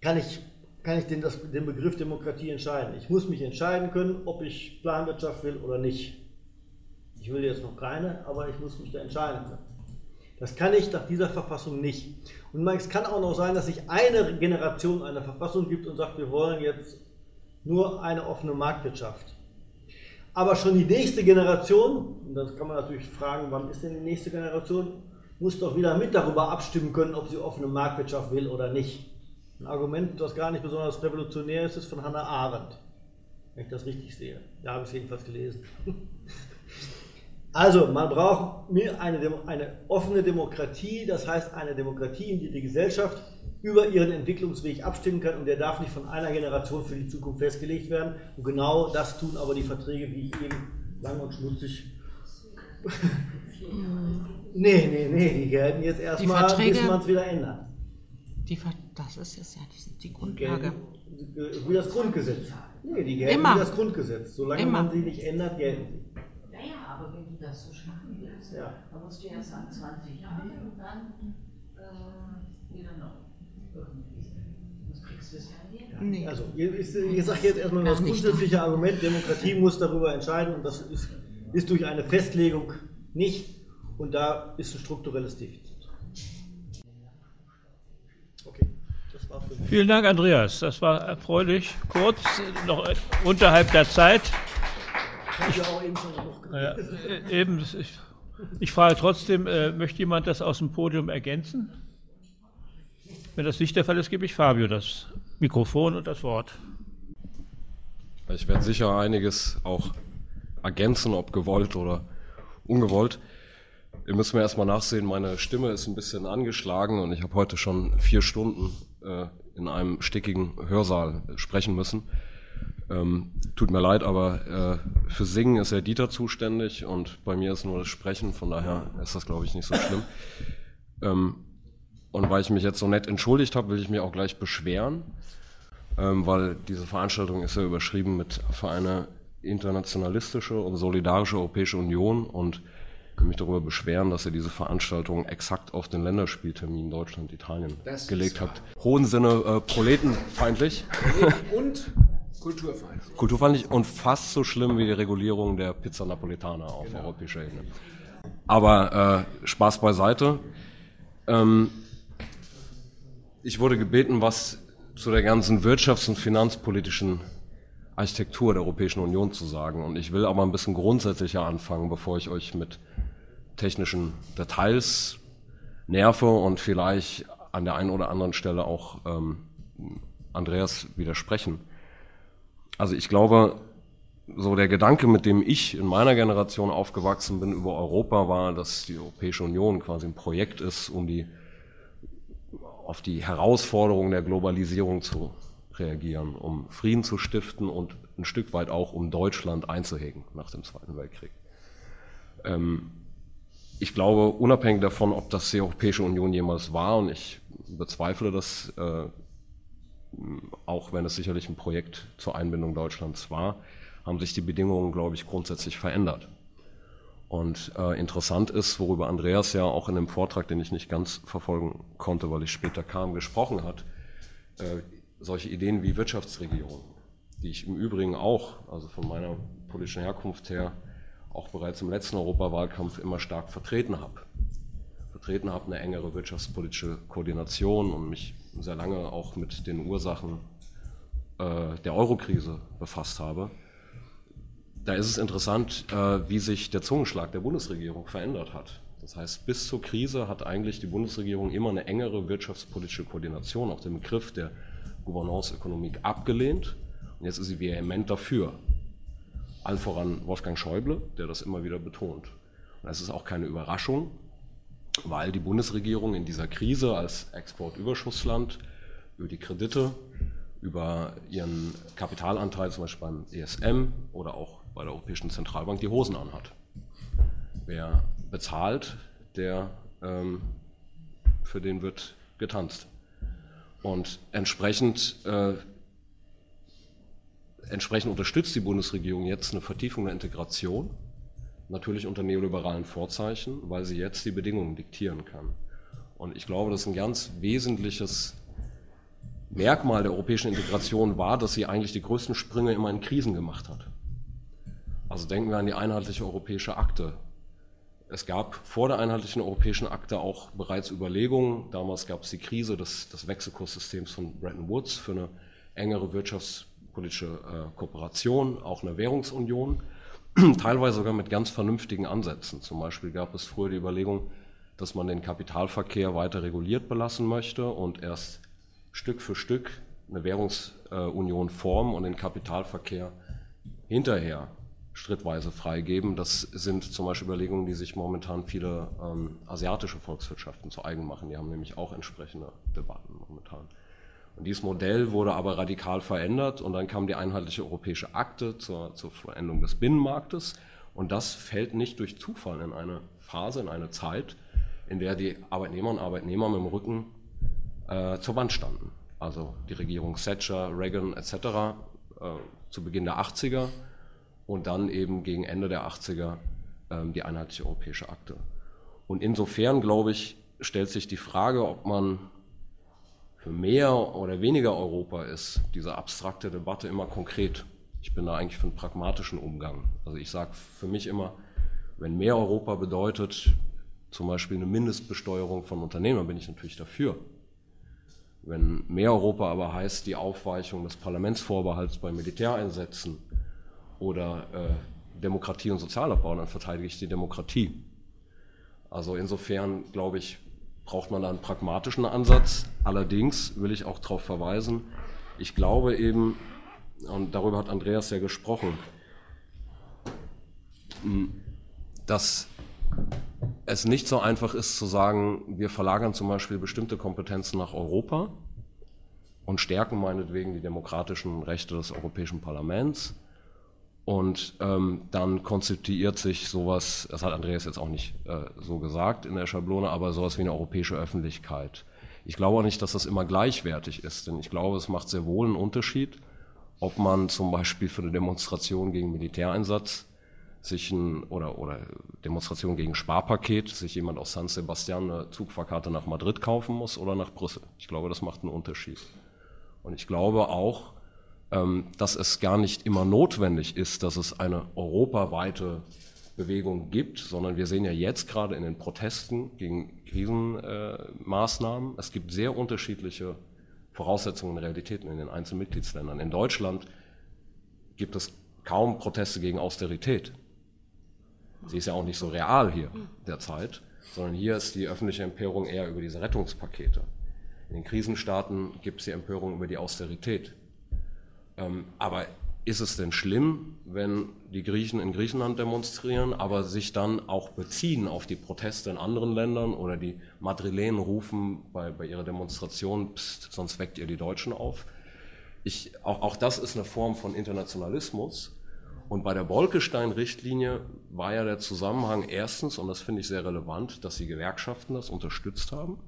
kann ich kann ich den, das, den Begriff Demokratie entscheiden. Ich muss mich entscheiden können, ob ich Planwirtschaft will oder nicht. Ich will jetzt noch keine, aber ich muss mich da entscheiden können. Das kann ich nach dieser Verfassung nicht. Und es kann auch noch sein, dass sich eine Generation einer Verfassung gibt und sagt, wir wollen jetzt nur eine offene Marktwirtschaft. Aber schon die nächste Generation, und das kann man natürlich fragen, wann ist denn die nächste Generation, muss doch wieder mit darüber abstimmen können, ob sie offene Marktwirtschaft will oder nicht. Ein Argument, das gar nicht besonders revolutionär ist, ist von Hannah Arendt. Wenn ich das richtig sehe. Da habe ich es jedenfalls gelesen. Also, man braucht eine, eine offene Demokratie, das heißt eine Demokratie, in der die Gesellschaft über ihren Entwicklungsweg abstimmen kann und der darf nicht von einer Generation für die Zukunft festgelegt werden. Und genau das tun aber die Verträge, wie ich eben lang und schmutzig. nee, nee, nee, die gelten jetzt erstmal, bis man es wieder ändert. Die, das ist jetzt ja die, die Grundlage. Gelten, wie das Grundgesetz. Nee, die gelten Immer. wie das Grundgesetz. Solange Immer. man sie nicht ändert, gelten sie. Ja, ja, aber wenn du das so schaffen willst, ja. dann musst du erst sagen 20 Jahre und dann äh, wieder noch irgendwie. Nee. Also, ihr, ihr sagt jetzt erstmal das grundsätzliche Argument, Demokratie muss darüber entscheiden und das ist, ist durch eine Festlegung nicht und da ist ein strukturelles Defizit. Vielen Dank, Andreas. Das war erfreulich. Kurz, noch unterhalb der Zeit. Ich, ja eben, ich, ich frage trotzdem, äh, möchte jemand das aus dem Podium ergänzen? Wenn das nicht der Fall ist, gebe ich Fabio das Mikrofon und das Wort. Ich werde sicher einiges auch ergänzen, ob gewollt oder ungewollt. Ihr müsst mir erstmal nachsehen, meine Stimme ist ein bisschen angeschlagen und ich habe heute schon vier Stunden äh, in einem stickigen Hörsaal sprechen müssen. Ähm, tut mir leid, aber äh, für Singen ist ja Dieter zuständig und bei mir ist nur das Sprechen, von daher ist das, glaube ich, nicht so schlimm. Ähm, und weil ich mich jetzt so nett entschuldigt habe, will ich mich auch gleich beschweren, ähm, weil diese Veranstaltung ist ja überschrieben mit für eine internationalistische und solidarische Europäische Union und will mich darüber beschweren, dass ihr diese Veranstaltung exakt auf den Länderspieltermin Deutschland, Italien das gelegt habt. Hohen Sinne äh, proletenfeindlich. Und kulturfeindlich. Kulturfeindlich und fast so schlimm wie die Regulierung der Pizza Napolitana auf genau. europäischer Ebene. Aber äh, Spaß beiseite. Ähm, ich wurde gebeten, was zu der ganzen wirtschafts- und finanzpolitischen Architektur der Europäischen Union zu sagen. Und ich will aber ein bisschen grundsätzlicher anfangen, bevor ich euch mit technischen Details nerve und vielleicht an der einen oder anderen Stelle auch ähm, Andreas widersprechen. Also ich glaube, so der Gedanke, mit dem ich in meiner Generation aufgewachsen bin über Europa, war, dass die Europäische Union quasi ein Projekt ist, um die auf die Herausforderungen der Globalisierung zu reagieren, um Frieden zu stiften und ein Stück weit auch um Deutschland einzuhegen nach dem Zweiten Weltkrieg. Ähm, ich glaube, unabhängig davon, ob das die Europäische Union jemals war, und ich bezweifle das, äh, auch wenn es sicherlich ein Projekt zur Einbindung Deutschlands war, haben sich die Bedingungen, glaube ich, grundsätzlich verändert. Und äh, interessant ist, worüber Andreas ja auch in dem Vortrag, den ich nicht ganz verfolgen konnte, weil ich später kam, gesprochen hat, äh, solche Ideen wie Wirtschaftsregierung, die ich im Übrigen auch, also von meiner politischen Herkunft her, auch bereits im letzten Europawahlkampf immer stark vertreten habe. Vertreten habe eine engere wirtschaftspolitische Koordination und mich sehr lange auch mit den Ursachen äh, der Eurokrise befasst habe da ist es interessant, äh, wie sich der Zungenschlag der Bundesregierung verändert hat. Das heißt, bis zur Krise hat eigentlich die Bundesregierung immer eine engere wirtschaftspolitische Koordination, auch den Begriff der Gouvernance Ökonomik abgelehnt. Und jetzt ist sie vehement dafür. Allen voran Wolfgang Schäuble, der das immer wieder betont. Und das ist auch keine Überraschung, weil die Bundesregierung in dieser Krise als Exportüberschussland über die Kredite, über ihren Kapitalanteil zum Beispiel beim ESM oder auch bei der Europäischen Zentralbank die Hosen anhat. Wer bezahlt, der ähm, für den wird getanzt. Und entsprechend, äh, entsprechend unterstützt die Bundesregierung jetzt eine Vertiefung der Integration, natürlich unter neoliberalen Vorzeichen, weil sie jetzt die Bedingungen diktieren kann. Und ich glaube, das ist ein ganz wesentliches Merkmal der europäischen Integration war, dass sie eigentlich die größten Sprünge immer in Krisen gemacht hat. Also denken wir an die einheitliche europäische Akte. Es gab vor der einheitlichen europäischen Akte auch bereits Überlegungen. Damals gab es die Krise des, des Wechselkurssystems von Bretton Woods für eine engere wirtschaftspolitische äh, Kooperation, auch eine Währungsunion, teilweise sogar mit ganz vernünftigen Ansätzen. Zum Beispiel gab es früher die Überlegung, dass man den Kapitalverkehr weiter reguliert belassen möchte und erst Stück für Stück eine Währungsunion formen und den Kapitalverkehr hinterher schrittweise freigeben. Das sind zum Beispiel Überlegungen, die sich momentan viele ähm, asiatische Volkswirtschaften zu eigen machen. Die haben nämlich auch entsprechende Debatten momentan. Und dieses Modell wurde aber radikal verändert und dann kam die einheitliche europäische Akte zur, zur Veränderung des Binnenmarktes. Und das fällt nicht durch Zufall in eine Phase, in eine Zeit, in der die Arbeitnehmer und Arbeitnehmer mit dem Rücken äh, zur Wand standen. Also die Regierung Thatcher, Reagan etc. Äh, zu Beginn der 80er und dann eben gegen Ende der 80er ähm, die einheitliche europäische Akte. Und insofern, glaube ich, stellt sich die Frage, ob man Mehr oder weniger Europa ist diese abstrakte Debatte immer konkret. Ich bin da eigentlich für einen pragmatischen Umgang. Also ich sage für mich immer, wenn mehr Europa bedeutet, zum Beispiel eine Mindestbesteuerung von Unternehmen, bin ich natürlich dafür. Wenn mehr Europa aber heißt, die Aufweichung des Parlamentsvorbehalts bei Militäreinsätzen oder äh, Demokratie und Sozialabbau, dann verteidige ich die Demokratie. Also insofern, glaube ich, braucht man einen pragmatischen Ansatz. Allerdings will ich auch darauf verweisen, ich glaube eben, und darüber hat Andreas ja gesprochen, dass es nicht so einfach ist zu sagen, wir verlagern zum Beispiel bestimmte Kompetenzen nach Europa und stärken meinetwegen die demokratischen Rechte des Europäischen Parlaments. Und ähm, dann konstituiert sich sowas, das hat Andreas jetzt auch nicht äh, so gesagt in der Schablone, aber sowas wie eine europäische Öffentlichkeit. Ich glaube auch nicht, dass das immer gleichwertig ist, denn ich glaube, es macht sehr wohl einen Unterschied, ob man zum Beispiel für eine Demonstration gegen Militäreinsatz sich ein, oder, oder Demonstration gegen Sparpaket, sich jemand aus San Sebastian eine Zugfahrkarte nach Madrid kaufen muss oder nach Brüssel. Ich glaube, das macht einen Unterschied. Und ich glaube auch, dass es gar nicht immer notwendig ist, dass es eine europaweite Bewegung gibt, sondern wir sehen ja jetzt gerade in den Protesten gegen Krisenmaßnahmen, es gibt sehr unterschiedliche Voraussetzungen und Realitäten in den einzelnen Mitgliedsländern. In Deutschland gibt es kaum Proteste gegen Austerität. Sie ist ja auch nicht so real hier derzeit, sondern hier ist die öffentliche Empörung eher über diese Rettungspakete. In den Krisenstaaten gibt es die Empörung über die Austerität. Ähm, aber ist es denn schlimm, wenn die Griechen in Griechenland demonstrieren, aber sich dann auch beziehen auf die Proteste in anderen Ländern oder die Madrilenen rufen bei, bei ihrer Demonstration, pst, sonst weckt ihr die Deutschen auf? Ich, auch, auch das ist eine Form von Internationalismus, und bei der Bolkestein-Richtlinie war ja der Zusammenhang erstens, und das finde ich sehr relevant, dass die Gewerkschaften das unterstützt haben,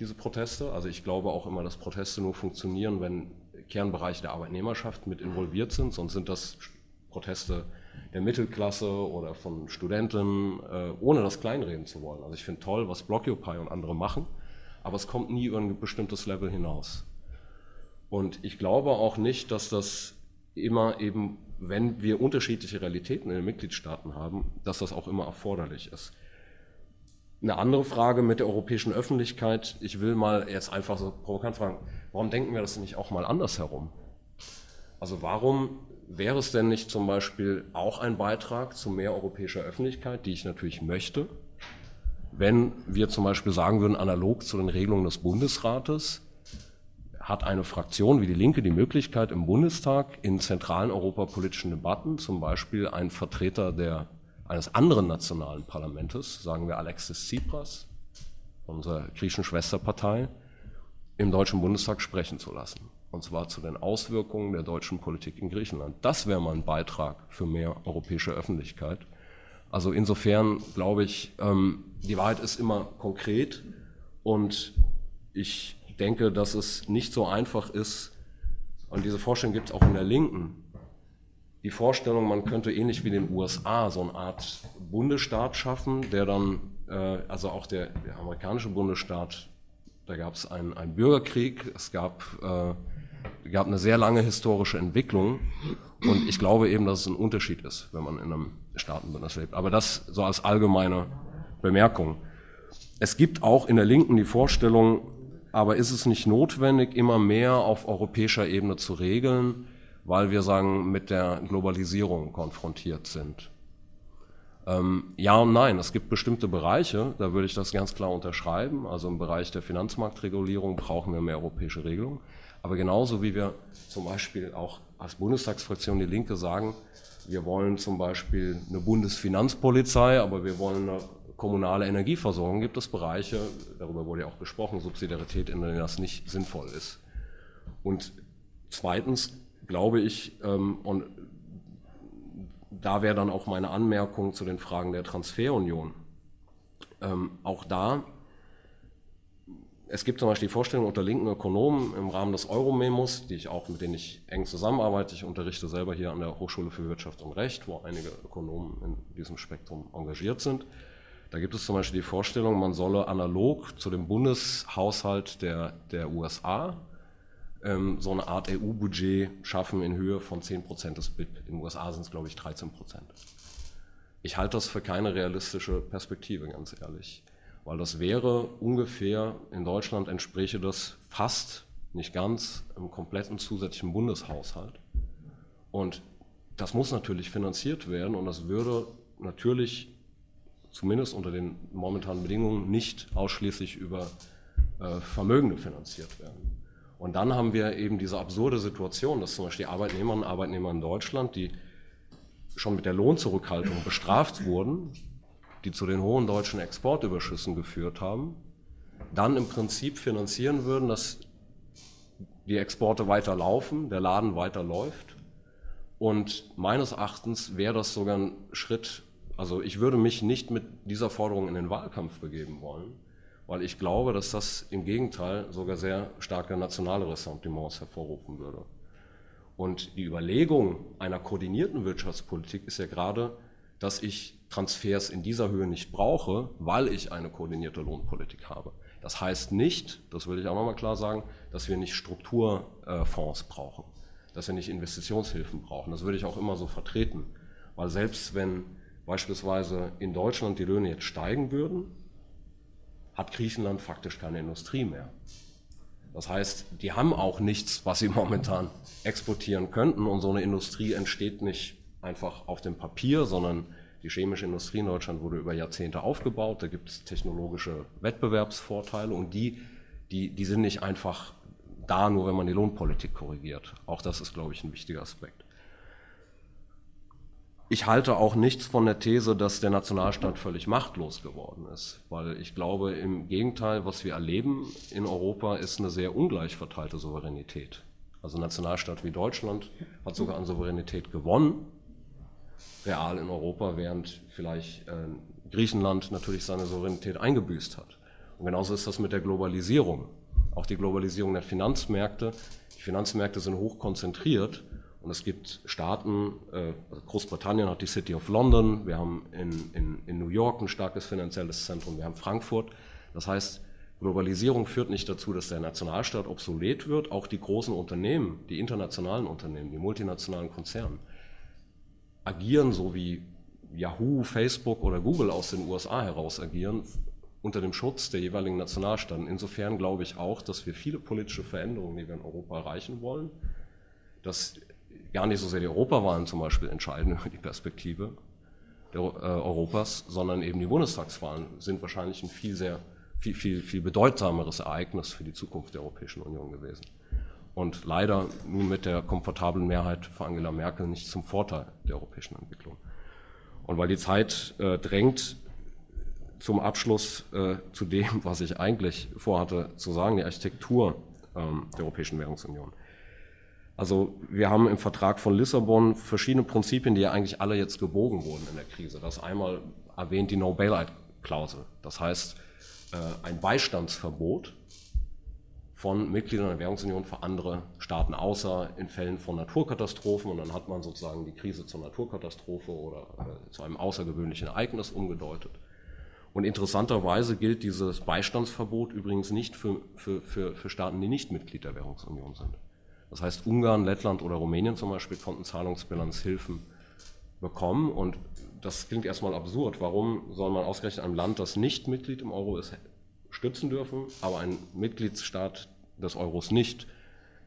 diese Proteste. Also ich glaube auch immer, dass Proteste nur funktionieren, wenn Kernbereiche der Arbeitnehmerschaft mit involviert sind, sonst sind das Proteste der Mittelklasse oder von Studenten, äh, ohne das kleinreden zu wollen. Also ich finde toll, was Blockupy und andere machen, aber es kommt nie über ein bestimmtes Level hinaus. Und ich glaube auch nicht, dass das immer eben wenn wir unterschiedliche Realitäten in den Mitgliedstaaten haben, dass das auch immer erforderlich ist. Eine andere Frage mit der europäischen Öffentlichkeit, ich will mal jetzt einfach so provokant fragen, warum denken wir das nicht auch mal anders herum? Also warum wäre es denn nicht zum Beispiel auch ein Beitrag zu mehr europäischer Öffentlichkeit, die ich natürlich möchte, wenn wir zum Beispiel sagen würden, analog zu den Regelungen des Bundesrates, hat eine Fraktion wie die Linke die Möglichkeit, im Bundestag in zentralen europapolitischen Debatten, zum Beispiel ein Vertreter der, eines anderen nationalen Parlaments, sagen wir Alexis Tsipras, unserer griechischen Schwesterpartei, im Deutschen Bundestag sprechen zu lassen. Und zwar zu den Auswirkungen der deutschen Politik in Griechenland. Das wäre mal ein Beitrag für mehr europäische Öffentlichkeit. Also insofern glaube ich, ähm, die Wahrheit ist immer konkret und ich denke, dass es nicht so einfach ist, und diese Vorstellung gibt es auch in der Linken, die Vorstellung, man könnte ähnlich wie den USA so eine Art Bundesstaat schaffen, der dann, äh, also auch der, der, amerikanische Bundesstaat, da gab es einen, einen, Bürgerkrieg, es gab, äh, gab eine sehr lange historische Entwicklung und ich glaube eben, dass es ein Unterschied ist, wenn man in einem Staatenbündnis lebt. Aber das so als allgemeine Bemerkung. Es gibt auch in der Linken die Vorstellung, aber ist es nicht notwendig, immer mehr auf europäischer Ebene zu regeln, weil wir sagen, mit der Globalisierung konfrontiert sind? Ähm, ja und nein. Es gibt bestimmte Bereiche, da würde ich das ganz klar unterschreiben. Also im Bereich der Finanzmarktregulierung brauchen wir mehr europäische Regelung. Aber genauso wie wir zum Beispiel auch als Bundestagsfraktion die Linke sagen, wir wollen zum Beispiel eine Bundesfinanzpolizei, aber wir wollen eine kommunale Energieversorgung gibt es Bereiche, darüber wurde ja auch gesprochen, Subsidiarität, in denen das nicht sinnvoll ist. Und zweitens glaube ich, ähm, und da wäre dann auch meine Anmerkung zu den Fragen der Transferunion. Ähm, auch da, es gibt zum Beispiel die Vorstellung unter linken Ökonomen im Rahmen des Euromemos, die ich auch, mit denen ich eng zusammenarbeite. Ich unterrichte selber hier an der Hochschule für Wirtschaft und Recht, wo einige Ökonomen in diesem Spektrum engagiert sind Da gibt es zum Beispiel die Vorstellung, man solle analog zu dem Bundeshaushalt der, der USA ähm, so eine Art EU-Budget schaffen in Höhe von 10% des BIP. In den USA sind es, glaube ich, 13%. Ich halte das für keine realistische Perspektive, ganz ehrlich. Weil das wäre ungefähr, in Deutschland entspräche das fast, nicht ganz, im kompletten zusätzlichen Bundeshaushalt. Und das muss natürlich finanziert werden und das würde natürlich zumindest unter den momentanen Bedingungen nicht ausschließlich über äh, Vermögende finanziert werden. Und dann haben wir eben diese absurde Situation, dass zum Beispiel Arbeitnehmerinnen und Arbeitnehmer in Deutschland, die schon mit der Lohnzurückhaltung bestraft wurden, die zu den hohen deutschen Exportüberschüssen geführt haben, dann im Prinzip finanzieren würden, dass die Exporte weiter laufen, der Laden weiter läuft. Und meines Erachtens wäre das sogar ein Schritt, also ich würde mich nicht mit dieser Forderung in den Wahlkampf begeben wollen, weil ich glaube, dass das im Gegenteil sogar sehr starke nationale Ressentiments hervorrufen würde. Und die Überlegung einer koordinierten Wirtschaftspolitik ist ja gerade, dass ich Transfers in dieser Höhe nicht brauche, weil ich eine koordinierte Lohnpolitik habe. Das heißt nicht, das will ich auch nochmal klar sagen, dass wir nicht Strukturfonds brauchen, dass wir nicht Investitionshilfen brauchen. Das würde ich auch immer so vertreten, weil selbst wenn beispielsweise in Deutschland die Löhne jetzt steigen würden, hat Griechenland faktisch keine Industrie mehr. Das heißt, die haben auch nichts, was sie momentan exportieren könnten und so eine Industrie entsteht nicht einfach auf dem Papier, sondern die chemische Industrie in Deutschland wurde über Jahrzehnte aufgebaut, da gibt es technologische Wettbewerbsvorteile und die, die, die sind nicht einfach da, nur wenn man die Lohnpolitik korrigiert. Auch das ist, glaube ich, ein wichtiger Aspekt. Ich halte auch nichts von der These, dass der Nationalstaat völlig machtlos geworden ist, weil ich glaube, im Gegenteil, was wir erleben in Europa, ist eine sehr ungleich verteilte Souveränität. Also ein Nationalstaat wie Deutschland hat sogar an Souveränität gewonnen, real in Europa, während vielleicht äh, Griechenland natürlich seine Souveränität eingebüßt hat. Und genauso ist das mit der Globalisierung. Auch die Globalisierung der Finanzmärkte. Die Finanzmärkte sind hoch konzentriert und es gibt Staaten, äh, also Großbritannien hat die City of London, wir haben in, in, in New York ein starkes finanzielles Zentrum, wir haben Frankfurt. Das heißt, Globalisierung führt nicht dazu, dass der Nationalstaat obsolet wird. Auch die großen Unternehmen, die internationalen Unternehmen, die multinationalen Konzerne agieren so wie Yahoo, Facebook oder Google aus den USA heraus agieren, unter dem Schutz der jeweiligen Nationalstaaten. Insofern glaube ich auch, dass wir viele politische Veränderungen, die wir in Europa erreichen wollen, dass gar nicht so sehr die Europawahlen zum Beispiel entscheiden über die Perspektive der, äh, Europas, sondern eben die Bundestagswahlen sind wahrscheinlich ein viel sehr viel, viel, viel bedeutsameres Ereignis für die Zukunft der Europäischen Union gewesen. Und leider nun mit der komfortablen Mehrheit für Angela Merkel nicht zum Vorteil der europäischen Entwicklung. Und weil die Zeit äh, drängt, zum Abschluss äh, zu dem, was ich eigentlich vorhatte zu sagen, die Architektur ähm, der Europäischen Währungsunion. Also wir haben im Vertrag von Lissabon verschiedene Prinzipien, die ja eigentlich alle jetzt gebogen wurden in der Krise. Das einmal erwähnt die No Bailout-Klausel. Das heißt, äh, ein Beistandsverbot von Mitgliedern der Währungsunion für andere Staaten, außer in Fällen von Naturkatastrophen. Und dann hat man sozusagen die Krise zur Naturkatastrophe oder äh, zu einem außergewöhnlichen Ereignis umgedeutet. Und interessanterweise gilt dieses Beistandsverbot übrigens nicht für, für, für, für Staaten, die nicht Mitglied der Währungsunion sind. Das heißt, Ungarn, Lettland oder Rumänien zum Beispiel konnten Zahlungsbilanzhilfen bekommen. Und das klingt erstmal absurd. Warum soll man ausgerechnet einem Land, das nicht Mitglied im Euro ist, stützen dürfen, aber ein Mitgliedsstaat des Euros nicht?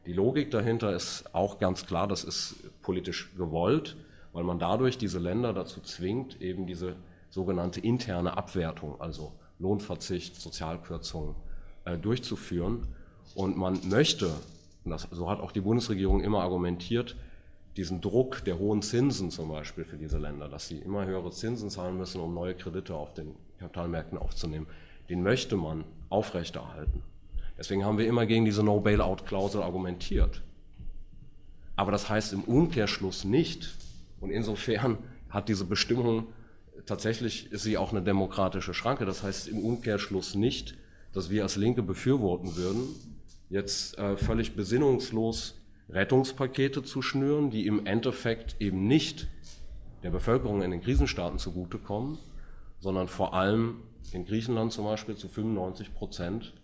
Die Logik dahinter ist auch ganz klar, das ist politisch gewollt, weil man dadurch diese Länder dazu zwingt, eben diese sogenannte interne Abwertung, also Lohnverzicht, Sozialkürzungen, äh, durchzuführen. Und man möchte und das, so hat auch die Bundesregierung immer argumentiert, diesen Druck der hohen Zinsen zum Beispiel für diese Länder, dass sie immer höhere Zinsen zahlen müssen, um neue Kredite auf den Kapitalmärkten aufzunehmen, den möchte man aufrechterhalten. Deswegen haben wir immer gegen diese No-Bailout-Klausel argumentiert. Aber das heißt im Umkehrschluss nicht, und insofern hat diese Bestimmung tatsächlich, ist sie auch eine demokratische Schranke, das heißt im Umkehrschluss nicht, dass wir als Linke befürworten würden, jetzt äh, völlig besinnungslos Rettungspakete zu schnüren, die im Endeffekt eben nicht der Bevölkerung in den Krisenstaaten zugutekommen, sondern vor allem in Griechenland zum Beispiel zu 95 Prozent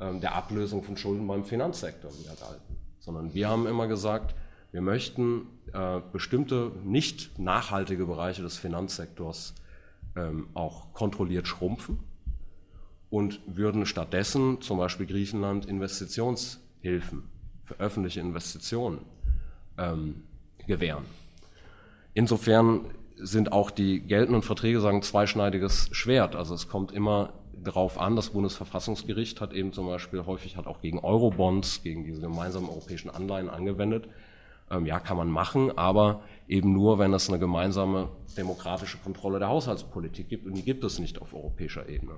ähm, der Ablösung von Schulden beim Finanzsektor wieder galten. Sondern wir haben immer gesagt, wir möchten äh, bestimmte nicht nachhaltige Bereiche des Finanzsektors ähm, auch kontrolliert schrumpfen und würden stattdessen zum Beispiel Griechenland Investitionshilfen für öffentliche Investitionen ähm, gewähren. Insofern sind auch die geltenden Verträge sagen zweischneidiges Schwert. Also es kommt immer darauf an, das Bundesverfassungsgericht hat eben zum Beispiel häufig hat auch gegen Eurobonds, gegen diese gemeinsamen europäischen Anleihen angewendet. Ähm, ja, kann man machen, aber eben nur, wenn es eine gemeinsame demokratische Kontrolle der Haushaltspolitik gibt und die gibt es nicht auf europäischer Ebene.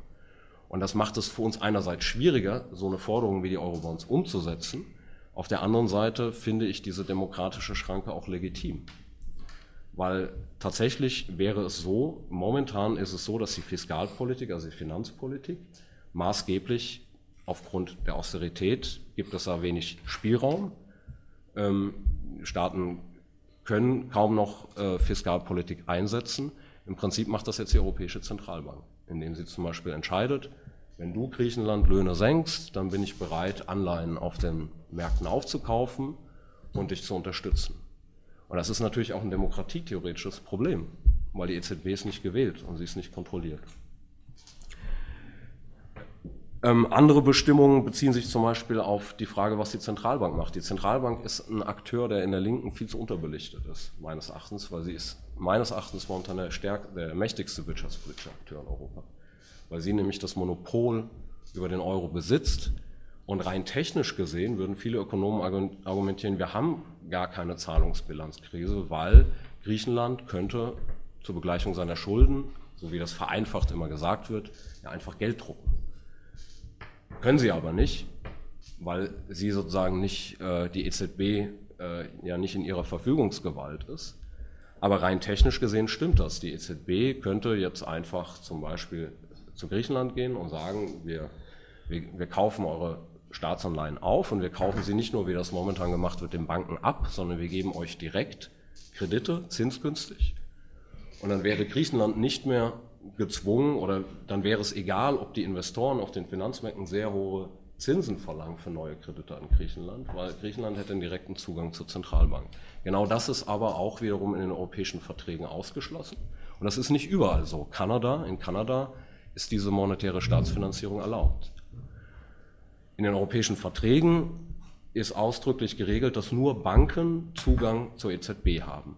Und das macht es für uns einerseits schwieriger, so eine Forderung wie die Eurobonds umzusetzen. Auf der anderen Seite finde ich diese demokratische Schranke auch legitim. Weil tatsächlich wäre es so, momentan ist es so, dass die Fiskalpolitik, also die Finanzpolitik, maßgeblich aufgrund der Austerität gibt es da wenig Spielraum. Ähm, Staaten können kaum noch äh, Fiskalpolitik einsetzen. Im Prinzip macht das jetzt die Europäische Zentralbank, indem sie zum Beispiel entscheidet, wenn du Griechenland Löhne senkst, dann bin ich bereit, Anleihen auf den Märkten aufzukaufen und dich zu unterstützen. Und das ist natürlich auch ein demokratietheoretisches Problem, weil die EZB ist nicht gewählt und sie ist nicht kontrolliert. Ähm, andere Bestimmungen beziehen sich zum Beispiel auf die Frage, was die Zentralbank macht. Die Zentralbank ist ein Akteur, der in der Linken viel zu unterbelichtet ist, meines Erachtens, weil sie ist meines Erachtens momentan der, stärk der mächtigste wirtschaftspolitische Akteur in Europa. Weil sie nämlich das Monopol über den Euro besitzt. Und rein technisch gesehen würden viele Ökonomen argumentieren, wir haben gar keine Zahlungsbilanzkrise, weil Griechenland könnte zur Begleichung seiner Schulden, so wie das vereinfacht immer gesagt wird, ja einfach Geld drucken. Können sie aber nicht, weil sie sozusagen nicht äh, die EZB äh, ja nicht in ihrer Verfügungsgewalt ist. Aber rein technisch gesehen stimmt das. Die EZB könnte jetzt einfach zum Beispiel zu Griechenland gehen und sagen, wir, wir, wir kaufen eure Staatsanleihen auf und wir kaufen sie nicht nur, wie das momentan gemacht wird, den Banken ab, sondern wir geben euch direkt Kredite, zinsgünstig. Und dann wäre Griechenland nicht mehr gezwungen oder dann wäre es egal, ob die Investoren auf den Finanzmärkten sehr hohe Zinsen verlangen für neue Kredite an Griechenland, weil Griechenland hätte einen direkten Zugang zur Zentralbank. Genau das ist aber auch wiederum in den europäischen Verträgen ausgeschlossen. Und das ist nicht überall so. Kanada, in Kanada ist diese monetäre Staatsfinanzierung erlaubt. In den europäischen Verträgen ist ausdrücklich geregelt, dass nur Banken Zugang zur EZB haben.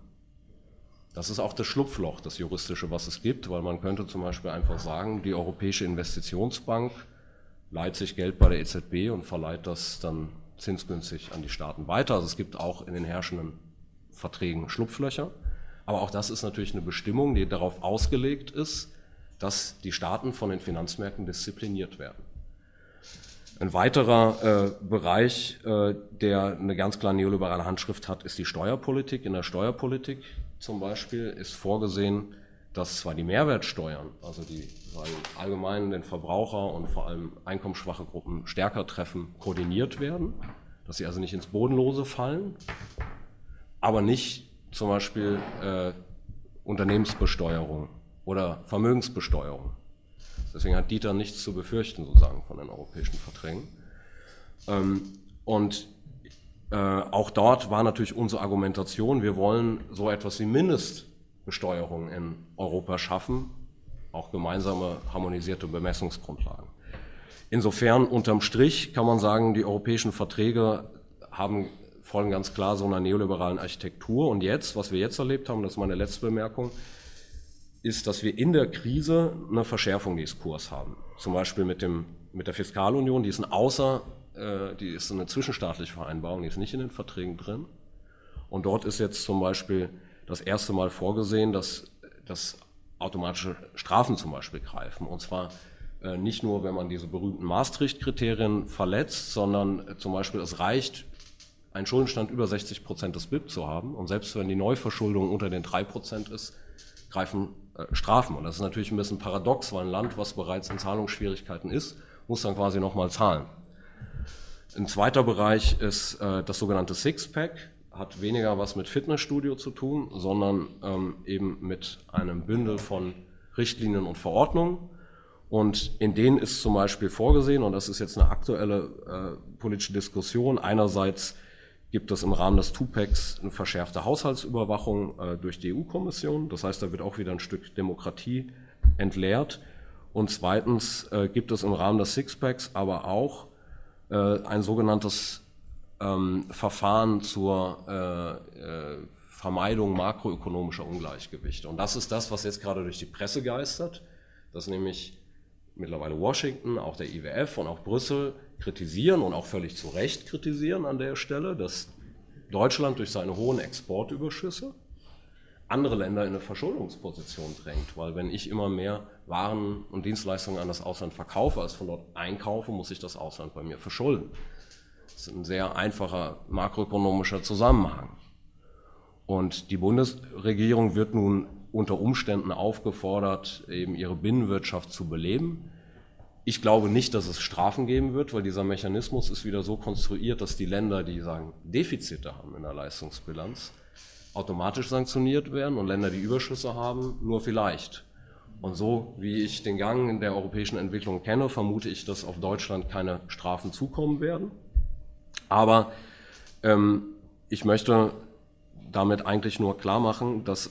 Das ist auch das Schlupfloch, das juristische, was es gibt, weil man könnte zum Beispiel einfach sagen, die Europäische Investitionsbank leiht sich Geld bei der EZB und verleiht das dann zinsgünstig an die Staaten weiter. Also es gibt auch in den herrschenden Verträgen Schlupflöcher. Aber auch das ist natürlich eine Bestimmung, die darauf ausgelegt ist, dass die Staaten von den Finanzmärkten diszipliniert werden. Ein weiterer äh, Bereich, äh, der eine ganz klar neoliberale Handschrift hat, ist die Steuerpolitik. In der Steuerpolitik zum Beispiel ist vorgesehen, dass zwar die Mehrwertsteuern, also die allgemein den Verbraucher und vor allem einkommensschwache Gruppen stärker treffen, koordiniert werden, dass sie also nicht ins Bodenlose fallen, aber nicht zum Beispiel äh, Unternehmensbesteuerung oder Vermögensbesteuerung. Deswegen hat Dieter nichts zu befürchten, sozusagen, von den europäischen Verträgen. Ähm, und äh, auch dort war natürlich unsere Argumentation, wir wollen so etwas wie Mindestbesteuerung in Europa schaffen, auch gemeinsame harmonisierte Bemessungsgrundlagen. Insofern unterm Strich kann man sagen, die europäischen Verträge haben, folgen ganz klar so einer neoliberalen Architektur. Und jetzt, was wir jetzt erlebt haben, das ist meine letzte Bemerkung, ist, dass wir in der Krise eine Verschärfung des Kurs haben. Zum Beispiel mit, dem, mit der Fiskalunion, die ist ein außer äh, die ist eine zwischenstaatliche Vereinbarung, die ist nicht in den Verträgen drin. Und dort ist jetzt zum Beispiel das erste Mal vorgesehen, dass, dass automatische Strafen zum Beispiel greifen. Und zwar äh, nicht nur, wenn man diese berühmten Maastricht-Kriterien verletzt, sondern äh, zum Beispiel es reicht, einen Schuldenstand über 60 Prozent des BIP zu haben. Und selbst wenn die Neuverschuldung unter den drei Prozent ist, greifen Strafen. Und das ist natürlich ein bisschen paradox, weil ein Land, was bereits in Zahlungsschwierigkeiten ist, muss dann quasi nochmal zahlen. Ein zweiter Bereich ist äh, das sogenannte Sixpack, hat weniger was mit Fitnessstudio zu tun, sondern ähm, eben mit einem Bündel von Richtlinien und Verordnungen. Und in denen ist zum Beispiel vorgesehen, und das ist jetzt eine aktuelle äh, politische Diskussion, einerseits gibt es im Rahmen des Tupecs eine verschärfte Haushaltsüberwachung äh, durch die EU-Kommission. Das heißt, da wird auch wieder ein Stück Demokratie entleert. Und zweitens äh, gibt es im Rahmen des Sixpacks aber auch äh, ein sogenanntes ähm, Verfahren zur äh, äh, Vermeidung makroökonomischer Ungleichgewichte. Und das ist das, was jetzt gerade durch die Presse geistert, dass nämlich mittlerweile Washington, auch der IWF und auch Brüssel kritisieren und auch völlig zu Recht kritisieren an der Stelle, dass Deutschland durch seine hohen Exportüberschüsse andere Länder in eine Verschuldungsposition drängt. Weil wenn ich immer mehr Waren und Dienstleistungen an das Ausland verkaufe, als von dort einkaufe, muss ich das Ausland bei mir verschulden. Das ist ein sehr einfacher makroökonomischer Zusammenhang. Und die Bundesregierung wird nun unter Umständen aufgefordert, eben ihre Binnenwirtschaft zu beleben. Ich glaube nicht, dass es Strafen geben wird, weil dieser Mechanismus ist wieder so konstruiert, dass die Länder, die sagen, Defizite haben in der Leistungsbilanz, automatisch sanktioniert werden und Länder, die Überschüsse haben, nur vielleicht. Und so wie ich den Gang in der europäischen Entwicklung kenne, vermute ich, dass auf Deutschland keine Strafen zukommen werden. Aber ähm, ich möchte damit eigentlich nur klar machen, dass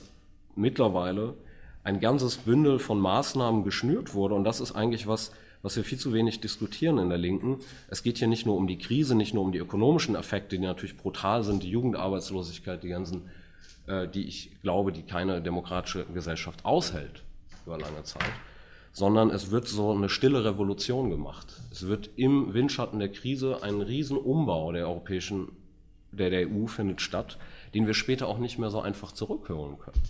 mittlerweile ein ganzes Bündel von Maßnahmen geschnürt wurde. Und das ist eigentlich was, was wir viel zu wenig diskutieren in der Linken. Es geht hier nicht nur um die Krise, nicht nur um die ökonomischen Effekte, die natürlich brutal sind, die Jugendarbeitslosigkeit, die ganzen äh, die ich glaube, die keine demokratische Gesellschaft aushält über lange Zeit, sondern es wird so eine stille Revolution gemacht. Es wird im Windschatten der Krise ein Riesenumbau der europäischen, der, der EU findet statt, den wir später auch nicht mehr so einfach zurückholen können.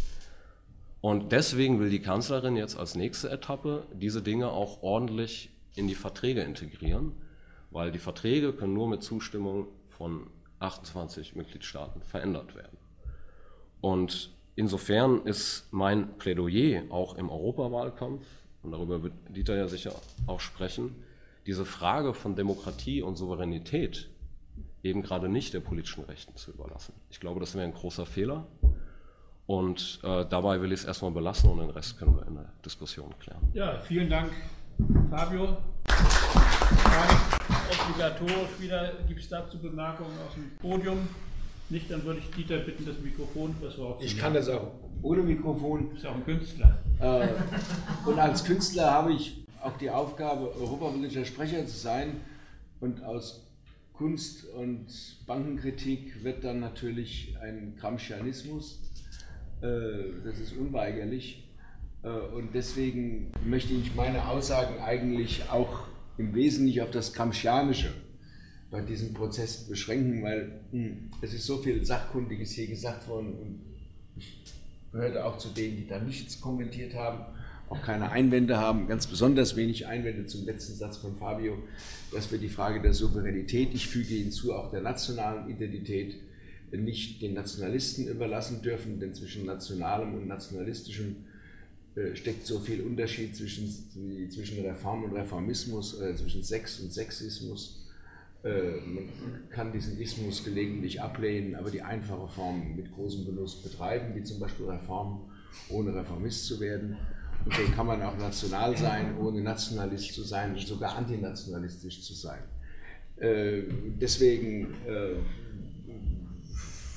Und deswegen will die Kanzlerin jetzt als nächste Etappe diese Dinge auch ordentlich in die Verträge integrieren, weil die Verträge können nur mit Zustimmung von 28 Mitgliedstaaten verändert werden. Und insofern ist mein Plädoyer auch im Europawahlkampf, und darüber wird Dieter ja sicher auch sprechen, diese Frage von Demokratie und Souveränität eben gerade nicht der politischen Rechten zu überlassen. Ich glaube, das wäre ein großer Fehler. Und äh, dabei will ich es erstmal belassen und den Rest können wir in der Diskussion klären. Ja, vielen Dank, Fabio. Obligatorisch wieder gibt es dazu Bemerkungen aus dem Podium. Nicht, dann würde ich Dieter bitten, das Mikrofon besorgt Ich kann das auch ohne Mikrofon. Du bist auch ein Künstler. Äh, und als Künstler habe ich auch die Aufgabe, europapolitischer Sprecher zu sein. Und aus Kunst und Bankenkritik wird dann natürlich ein Gramscianismus. Äh, das ist unweigerlich. Äh, und deswegen möchte ich meine Aussagen eigentlich auch im Wesentlichen auf das Gramscianische bei diesem Prozess beschränken, weil hm, es ist so viel Sachkundiges hier gesagt worden und ich gehörte auch zu denen, die da nichts kommentiert haben, auch keine Einwände haben, ganz besonders wenig Einwände zum letzten Satz von Fabio, dass wir die Frage der Souveränität, ich füge hinzu auch der nationalen Identität, nicht den Nationalisten überlassen dürfen, denn zwischen nationalem und nationalistischem äh, steckt so viel Unterschied zwischen, zwischen Reform und Reformismus, äh, zwischen Sex und Sexismus äh, man kann diesen Ismus gelegentlich ablehnen, aber die einfache Form mit großem Genuss betreiben, wie zum Beispiel Reform, ohne Reformist zu werden. Und so kann man auch national sein, ohne Nationalist zu sein und sogar antinationalistisch zu sein. Äh, deswegen äh,